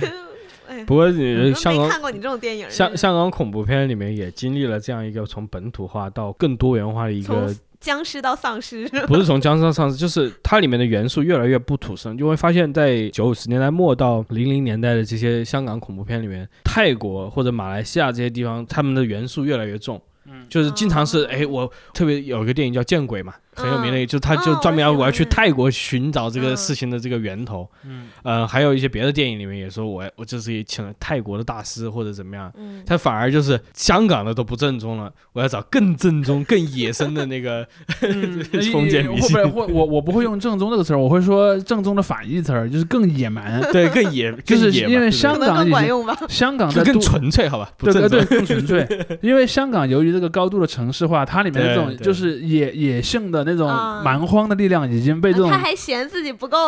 对 [laughs] 哎，不过香港看过你这种电影。香香港恐怖片里面也经历了这样一个从本土化到更多元化的一个从僵尸到丧尸，不是从僵尸到丧尸，就是它里面的元素越来越不土生，就会发现，在九十年代末到零零年代的这些香港恐怖片里面，泰国或者马来西亚这些地方，他们的元素越来越重。嗯。就是经常是哦哎，我特别有一个电影叫《见鬼》嘛，很有名的，嗯就他就哦专门要我要去泰国寻找这个嗯事情的这个源头。嗯，呃，还有一些别的电影里面也说我我就是请了泰国的大师或者怎么样，嗯，他反而就是香港的都不正宗了，我要找更正宗、更野生的那个 [laughs] 封建迷会信我我不会用正宗这个词儿，我会说正宗的反义词儿，就是更野蛮。对，更野，[laughs] 就是因为香港已经管用吧。香港的更纯粹，好吧？不对对。更纯粹。因为香港由于这个高度的城市化，它里面的这种就是野野性的那种啊蛮荒的力量已经被这种他还嫌自己不够，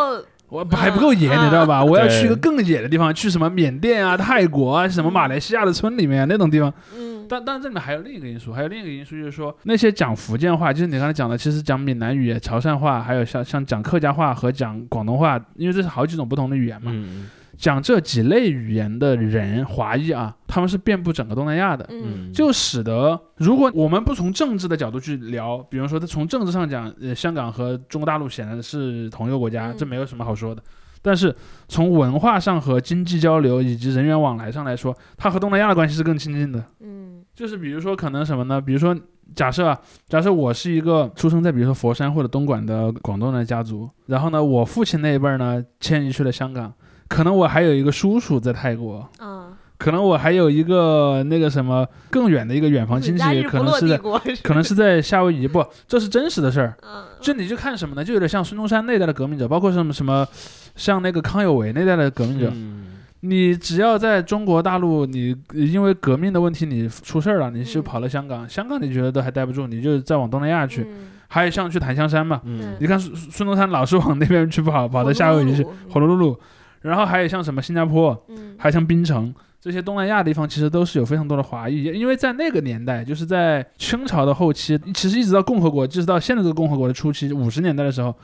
我还不够野，嗯你知道吧？[laughs] 我要去一个更野的地方，去什么缅甸啊、泰国啊、什么马来西亚的村里面那种地方。嗯，但但这里面还有另一个因素，还有另一个因素就是说，那些讲福建话，就是你刚才讲的，其实讲闽南语、潮汕话，还有像像讲客家话和讲广东话，因为这是好几种不同的语言嘛。嗯讲这几类语言的人，华裔啊，他们是遍布整个东南亚的。就使得，如果我们不从政治的角度去聊，比如说从政治上讲，呃，香港和中国大陆显然是同一个国家，嗯这没有什么好说的。但是从文化上和经济交流以及人员往来上来说，它和东南亚的关系是更亲近的。嗯就是比如说可能什么呢？比如说假设啊，假设我是一个出生在比如说佛山或者东莞的广东人的家族，然后呢，我父亲那一辈儿呢迁移去了香港，可能我还有一个叔叔在泰国，啊，可能我还有一个那个什么更远的一个远房亲戚 [laughs] 可能是在，可能是在夏威夷，不，[laughs] 这是真实的事儿。嗯，就你就看什么呢？就有点像孙中山那代的革命者，包括什么什么，像那个康有为那代的革命者。嗯你只要在中国大陆，你因为革命的问题你出事儿了，你就嗯跑了香港，香港你觉得都还待不住，你就再往东南亚去。嗯还有像去檀香山嘛，嗯你看孙孙中山老是往那边去跑，跑到夏威夷去，火炉噜噜。然后还有像什么新加坡，嗯，还有像槟城这些东南亚地方，其实都是有非常多的华裔，因为在那个年代，就是在清朝的后期，其实一直到共和国，就是到现在这个共和国的初期，五十年代的时候，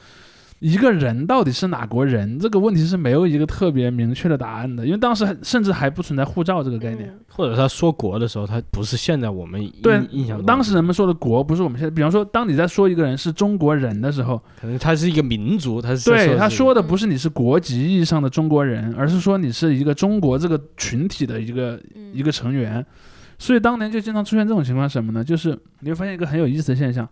一个人到底是哪国人，这个问题是没有一个特别明确的答案的，因为当时还甚至还不存在护照这个概念。嗯或者他说国的时候，他不是现在我们印对印象中的当时人们说的国，不是我们现在，比方说，当你在说一个人是中国人的时候，可能他是一个民族，他是对他说的不是你是国籍意义上的中国人，而是说你是一个中国这个群体的一个嗯一个成员。所以当年就经常出现这种情况，什么呢？就是你会发现一个很有意思的现象，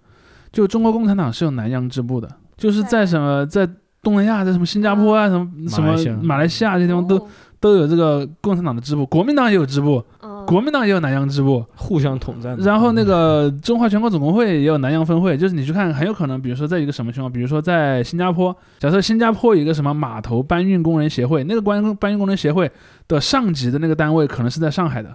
就中国共产党是有南洋支部的，就是在什么在东南亚，在什么新加坡啊，什么什么马来西亚马来西亚这些地方都哦都有这个共产党的支部，国民党也有支部，哦国民党也有南洋支部，互相统战。然后那个中华全国总工会也有南洋分会，就是你去看，很有可能，比如说在一个什么情况，比如说在新加坡，假设新加坡有一个什么码头搬运工人协会，那个搬搬运工人协会的上级的那个单位可能是在上海的。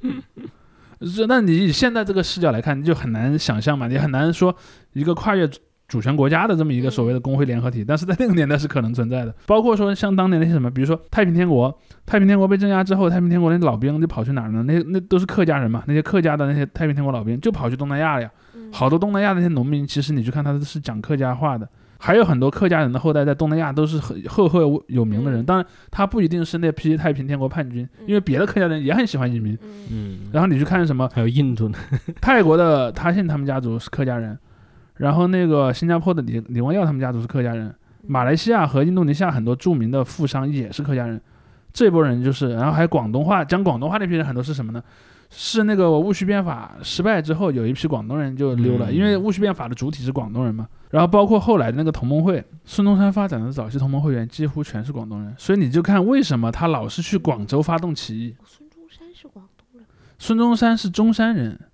[laughs] 这，那你以现在这个视角来看，你就很难想象嘛，你很难说一个跨越主主权国家的这么一个所谓的工会联合体，但是在那个年代是可能存在的。包括说像当年那些什么，比如说太平天国，太平天国被镇压之后，太平天国那些老兵就跑去哪儿呢？那那都是客家人嘛，那些客家的那些太平天国老兵就跑去东南亚了呀。嗯好多东南亚那些农民，其实你去看他是讲客家话的，还有很多客家人的后代在东南亚都是很赫赫有名的人。嗯当然，他不一定是那批太平天国叛军，因为别的客家人也很喜欢移民。嗯嗯，然后你去看什么还有印度呢，[laughs] 泰国的他信他们家族是客家人，然后那个新加坡的李李光耀他们家族是客家人，马来西亚和印度尼西亚很多著名的富商也是客家人，这波人就是，然后还有广东话讲广东话那批人很多是什么呢？是那个戊戌变法失败之后，有一批广东人就溜了，嗯因为戊戌变法的主体是广东人嘛。然后包括后来的那个同盟会，孙中山发展的早期同盟会员几乎全是广东人，所以你就看为什么他老是去广州发动起义。孙中山是广东人孙中山是中山人，啊，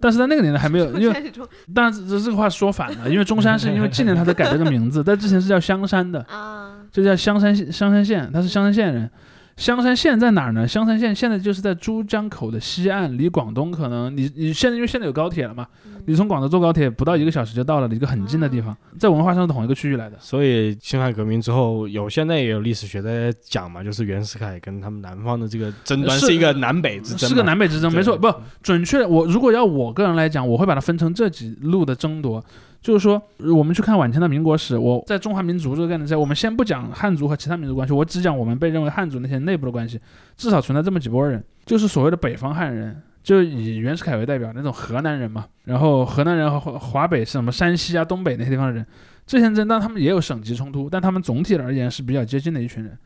但是在那个年代还没有，因为为但是这这个话说反了，因为中山是因为纪念他才改这个名字，但之前是叫香山的，啊，就叫香山香山县，他是香山县人。香山县在哪儿呢？香山县现在就是在珠江口的西岸，离广东可能你你现在因为现在有高铁了嘛，嗯你从广州坐高铁不到一个小时就到了，一个很近的地方，在文化上是同一个区域来的。所以辛亥革命之后，有现在也有历史学在讲嘛，就是袁世凯跟他们南方的这个争端是是一个南北之争嘛，是个南北之争，没错。不准确，我如果要我个人来讲，我会把它分成这几路的争夺。就是说，我们去看晚清的民国史，我在中华民族这个概念下，我们先不讲汉族和其他民族关系，我只讲我们被认为汉族那些内部的关系，至少存在这么几拨人，就是所谓的北方汉人，就以袁世凯为代表那种河南人嘛，然后河南人和华华北是什么山西啊、东北那些地方的人，这些人但他们也有省级冲突，但他们总体而言是比较接近的一群人。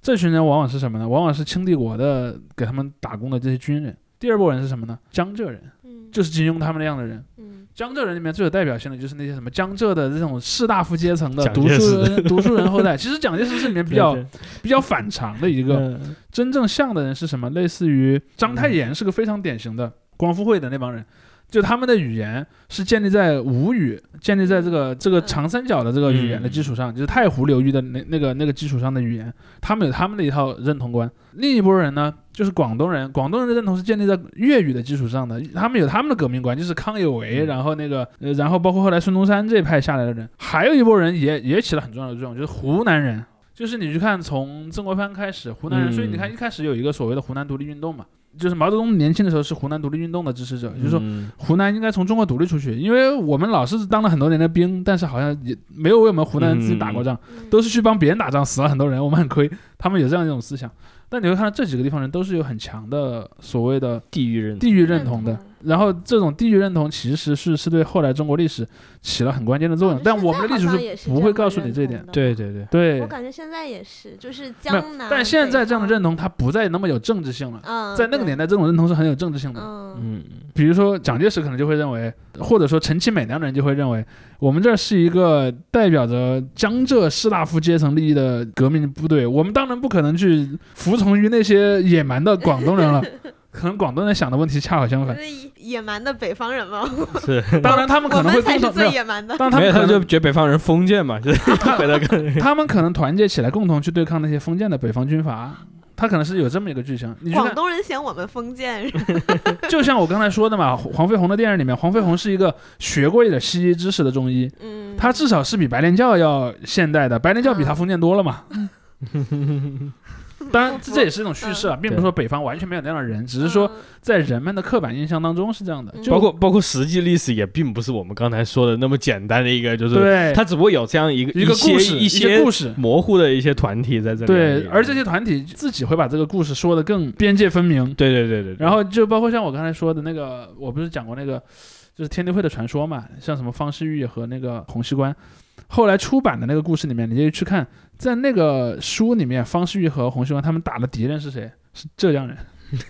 这群人往往是什么呢？往往是清帝国的给他们打工的这些军人。第二波人是什么呢？江浙人，嗯就是金庸他们那样的人。嗯江浙人里面最有代表性的就是那些什么江浙的这种士大夫阶层的读书人、读书人后代。其实蒋介石是里面比较比较反常的一个。嗯真正像的人是什么？类似于章太炎是个非常典型的光复会的那帮人，就他们的语言是建立在吴语，建立在这个这个长三角的这个语言的基础上，就是太湖流域的那那个那个基础上的语言，他们有他们的一套认同观。另一波人呢，就是广东人，广东人的认同是建立在粤语的基础上的，他们有他们的革命观，就是康有为，嗯。然后那个呃，然后包括后来孙中山这一派下来的人，还有一波人也也起了很重要的作用，就是湖南人。就是你去看，从曾国藩开始，湖南人，嗯。所以你看一开始有一个所谓的湖南独立运动嘛，就是毛泽东年轻的时候是湖南独立运动的支持者，就是说嗯湖南应该从中国独立出去，因为我们老是当了很多年的兵，但是好像也没有为我们湖南人自己打过仗，嗯。都是去帮别人打仗，死了很多人，我们很亏。他们有这样一种思想，但你会看到这几个地方人都是有很强的所谓的地域认同。地域认同的然后这种地域认同其实是是对后来中国历史起了很关键的作用哦，但我们的历史现在好像也是不会告诉你这一点对对对，对我，感觉现在也是，就是江南，但现在这样的认同，它不再那么有政治性了。嗯，在那个年代，这种认同是很有政治性的。嗯，嗯，比如说蒋介石可能就会认为，或者说陈其美那样的人就会认为，我们这儿是一个代表着江浙士大夫阶层利益的革命部队，我们当然不可能去服从于那些野蛮的广东人了。[laughs] 可能广东人想的问题恰好相反，是野蛮的北方人吗？是，[laughs] 当然他们可能会共同没有，最野蛮的。当然他没有他就们可能觉得北方人封建嘛，[laughs] 就是他们可能团结起来，共同去对抗那些封建的北方军阀。他可能是有这么一个剧情，你，广东人嫌我们封建，[laughs] 就像我刚才说的嘛，黄飞鸿的电影里面，黄飞鸿是一个学过一点西医知识的中医，嗯，他至少是比白莲教要现代的，白莲教比他封建多了嘛。当然，这这也是一种叙事啊，并不是说北方完全没有那样的人，只是说嗯在人们的刻板印象当中是这样的。包括包括实际历史也并不是我们刚才说的那么简单的一个，就是对它只不过有这样一个一个故事，一些故事。模糊的一些团体在这里。对，而这些团体自己会把这个故事说的更边界分明。对对对对，对然后就包括像我刚才说的那个，我不是讲过那个，就是天地会的传说嘛，像什么方世玉和那个洪熙官，后来出版的那个故事里面，你就去看，在那个书里面，方世玉和洪熙官他们打的敌人是谁？是浙江人。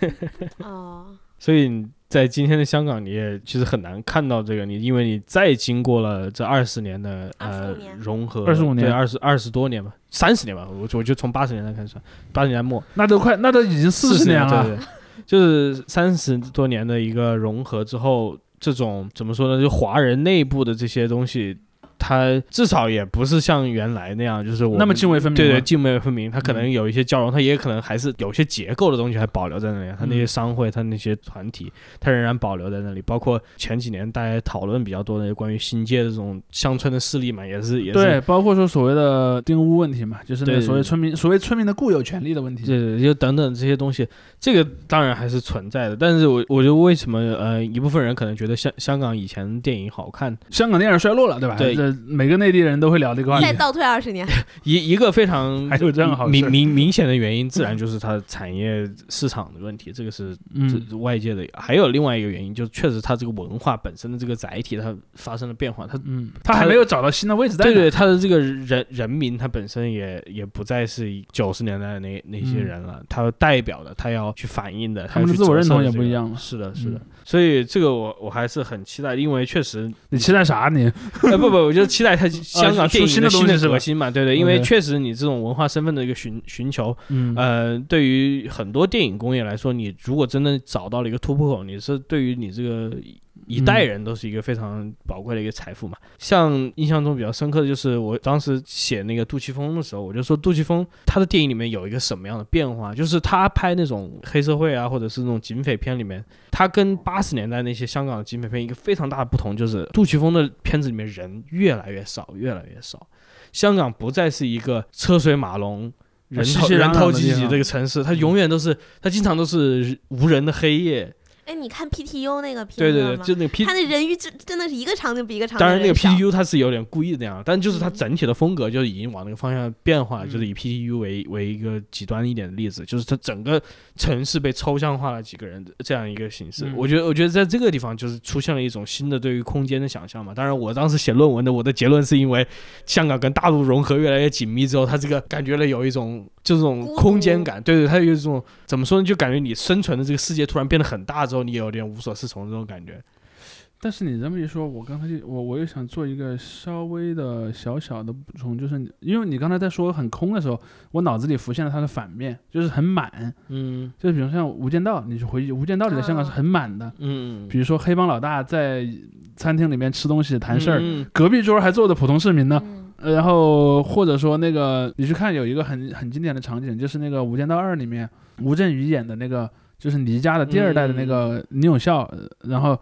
[laughs] 哦，所以你在今天的香港，你也其实很难看到这个，你因为你再经过了这二十年的呃年融合，二十五年对，二十二十多年吧，三十年吧，我我就从八十年代开始算，八十年代末那都快，那都已经四十年年了。对对，就是三十多年的一个融合之后，这种怎么说呢？就华人内部的这些东西。它至少也不是像原来那样，就是我那么们泾渭分明对对，泾渭分明。它可能嗯有一些交融，它也可能还是有些结构的东西还保留在那里。它那些嗯商会，它那些团体，它仍然保留在那里。包括前几年大家讨论比较多的关于新界的这种乡村的势力嘛，也是也是对，包括说所谓的丁屋问题嘛，就是那个所谓村民所谓村民的固有权利的问题。对对，就等等这些东西，这个当然还是存在的。但是我我觉得为什么呃一部分人可能觉得香香港以前电影好看，香港电影衰落了，对吧？对这每个内地人都会聊这个话题再。倒退二十年，[laughs] 一一个非常 [laughs] 还有这样好明明明显的原因，自然就是它的产业市场的问题，这个是嗯，这外界的。还有另外一个原因，就是确实它这个文化本身的这个载体，它发生了变化，它嗯，它还没有找到新的位置在。对对，它的这个人人民，它本身也也不再是九十年代的那那些嗯人了，他代表的，他要去反映的，他们的自我认同也不一样了是的，是的。嗯所以这个我我还是很期待，因为确实，你期待啥？你哎 [laughs] 不不，我就期待他香港电影的新的的东西是吧？革新嘛，对对，因为确实你这种文化身份的一个寻寻求，嗯。呃，对于很多电影工业来说，你如果真的找到了一个突破口，你是对于你这个一代人都是一个非常宝贵的一个财富嘛。像印象中比较深刻的就是我当时写那个杜琪峰的时候，我就说杜琪峰他的电影里面有一个什么样的变化，就是他拍那种黑社会啊，或者是那种警匪片里面，他跟八十年代那些香港的警匪片一个非常大的不同，就是杜琪峰的片子里面人越来越少，越来越少。香港不再是一个车水马龙。人头人头济济的地方这个城市，它永远都是，它经常都是无人的黑夜。哎，你看 PTU 那个片对对对，就那个 P，他那人鱼真真的是一个场景比一个场景当然那个 PTU 它是有点故意那样，但就是它嗯整体的风格就已经往那个方向变化，嗯就是以 PTU 为为一个极端一点的例子，就是它整个城市被抽象化了几个人这样一个形式。嗯我觉得，我觉得在这个地方就是出现了一种新的对于空间的想象嘛。当然，我当时写论文的我的结论是因为香港跟大陆融合越来越紧密之后，它这个感觉了有一种就这种空间感，对对，它有一种怎么说呢？就感觉你生存的这个世界突然变得很大之后，你有点无所适从这种感觉。但是你这么一说，我刚才就我我又想做一个稍微的小小的补充，就是因为你刚才在说很空的时候，我脑子里浮现了它的反面，就是很满，嗯。就比如像《无间道》，你去回忆《无间道》里的香港是很满的，嗯，比如说黑帮老大在餐厅里面吃东西谈事儿，嗯隔壁桌还坐着普通市民呢。然后或者说那个你去看有一个很很经典的场景，就是那个《无间道二》里面吴镇宇演的那个，就是倪家的第二代的那个倪永孝，呃然后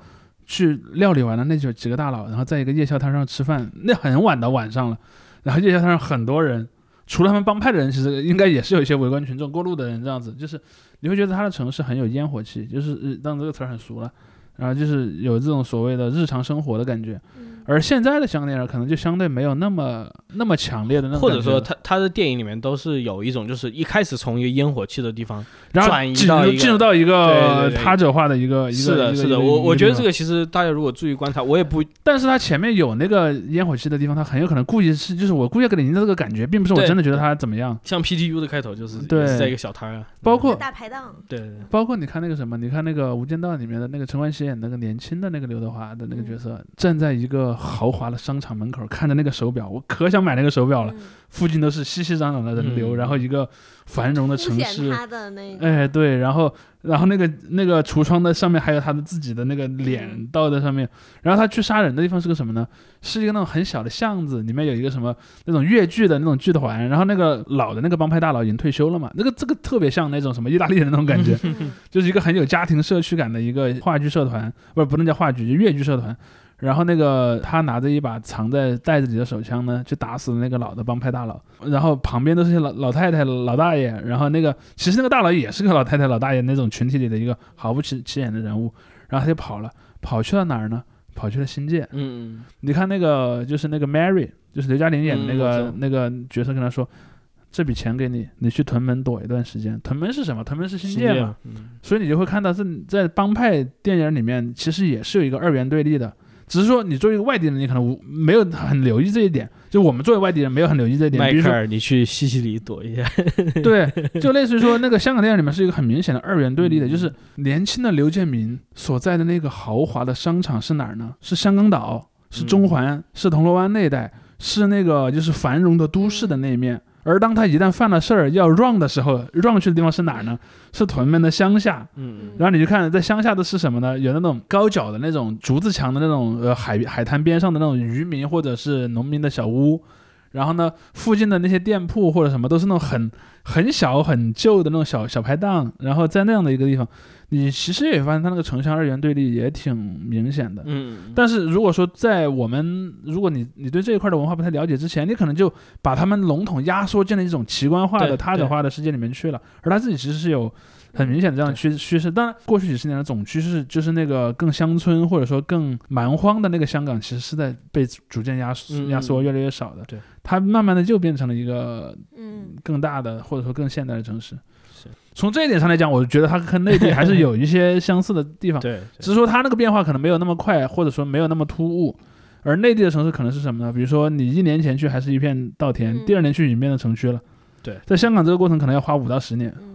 去料理完了那就几个大佬，然后在一个夜宵摊上吃饭，那很晚的晚上了，然后夜宵摊上很多人，除了他们帮派的人，其实应该也是有一些围观群众、过路的人这样子，就是你会觉得他的城市很有烟火气，就是呃当然这个词儿很熟了，然后就是有这种所谓的日常生活的感觉。嗯而现在的香港电影可能就相对没有那么那么强烈的那种或者说他他的电影里面都是有一种，就是一开始从一个烟火气的地方，然后转移进入进入到一个他者化的一个一个是的，我我觉得这个其实大家如果注意观察，我也不但是他前面有那个烟火气的地方，他很有可能故意是就是我故意给你营造这个感觉，并不是我真的觉得他怎么样。像 PTU 的开头就是对是在一个小摊儿啊，包括大排档，对对对包括你看那个什么，你看那个《无间道》里面的那个陈冠希演那个年轻的那个刘德华的那个角色，站在一个豪华的商场门口，看着那个手表，我可想买那个手表了。嗯。附近都是熙熙攘攘的人流，嗯。然后一个繁荣的城市，他的那个，哎，对，然后然后那个那个橱窗的上面还有他的自己的那个脸嗯。倒在上面，然后他去杀人的地方是个什么呢？是一个那种很小的巷子，里面有一个什么那种越剧的那种剧团，然后那个老的那个帮派大佬已经退休了嘛，那个这个特别像那种什么意大利人那种感觉，嗯 [laughs] 就是一个很有家庭社区感的一个话剧社团，不是不能叫话剧，就越剧社团。然后那个他拿着一把藏在袋子里的手枪呢，去打死了那个老的帮派大佬。然后旁边都是些老老太太、老大爷。然后那个其实那个大佬也是个老太太、老大爷那种群体里的一个毫不起起眼的人物。然后他就跑了，跑去了哪儿呢？跑去了新界。嗯你看那个就是那个 Mary，就是刘嘉玲演的那个、那个角色跟他说。这笔钱给你，你去屯门躲一段时间。屯门是什么？屯门是嗯，新界嘛。嗯所以你就会看到这在帮派电影里面，其实也是有一个二元对立的。只是说你作为一个外地人，你可能无没有很留意这一点。就我们作为外地人，没有很留意这一点。比如说，你去西西里躲一下。[laughs] 对，就类似于说，[laughs] 那个香港电影里面是一个很明显的二元对立的，嗯就是年轻的刘建明所在的那个豪华的商场是哪儿呢？是香港岛，是中环，是铜锣湾那一带，是那个就是繁荣的都市的那一面。而当他一旦犯了事儿要 run 的时候，run 去的地方是哪儿呢？是屯门的乡下。嗯然后你就看在乡下的是什么呢？有那种高脚的那种竹子墙的那种呃海海滩边上的那种渔民或者是农民的小屋，然后呢附近的那些店铺或者什么都是那种很很小很旧的那种小小排档，然后在那样的一个地方，你其实也发现它那个城乡二元对立也挺明显的。嗯，但是如果说在我们，如果你你对这一块的文化不太了解之前，你可能就把他们笼统压缩进了一种奇观化的他者化的世界里面去了，而他自己其实是有很明显的这样的趋趋势。当然，过去几十年的总趋势就是那个更乡村或者说更蛮荒的那个香港，其实是在被逐渐压缩嗯压缩越来越少的。对，它慢慢的就变成了一个嗯更大的或者说更现代的城市。是从这一点上来讲，我觉得它跟内地还是有一些 [laughs] 相似的地方。对，只是说它那个变化可能没有那么快，或者说没有那么突兀。而内地的城市可能是什么呢？比如说你一年前去还是一片稻田，嗯第二年去已经变成城区了。对，在香港这个过程可能要花五到十年，嗯，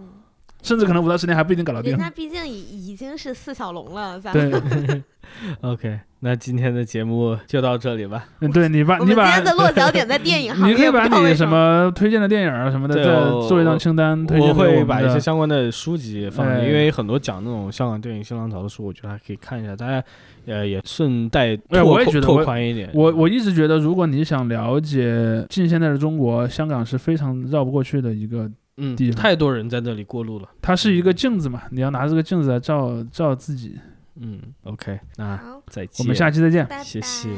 甚至可能五到十年还不一定搞得定人。家毕竟已已经是四小龙了，咱对们，[laughs] OK，那今天的节目就到这里吧。嗯对你把你把今天的落脚点在电影 [laughs] 行业，你可以把你什么推荐的电影啊什么的再对做一张清单，推荐我会把一些相关的书籍放因为很多讲那种香港电影新浪潮的书，我觉得还可以看一下，大家呃也顺带哎拓我也觉得我宽一点。我我一直觉得，如果你想了解近现代的中国，香港是非常绕不过去的一个，嗯地，方太多人在那里过路了。它是一个镜子嘛，你要拿这个镜子来照照自己。嗯，OK，那，再见。我们下期再见。拜拜。谢谢無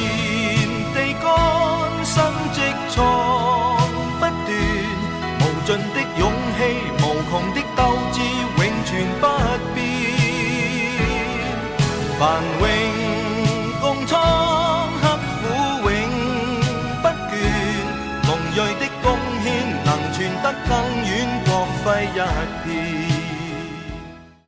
言地乾，心積藏不斷，無盡的勇气，无穷的斗志，永存不变。濃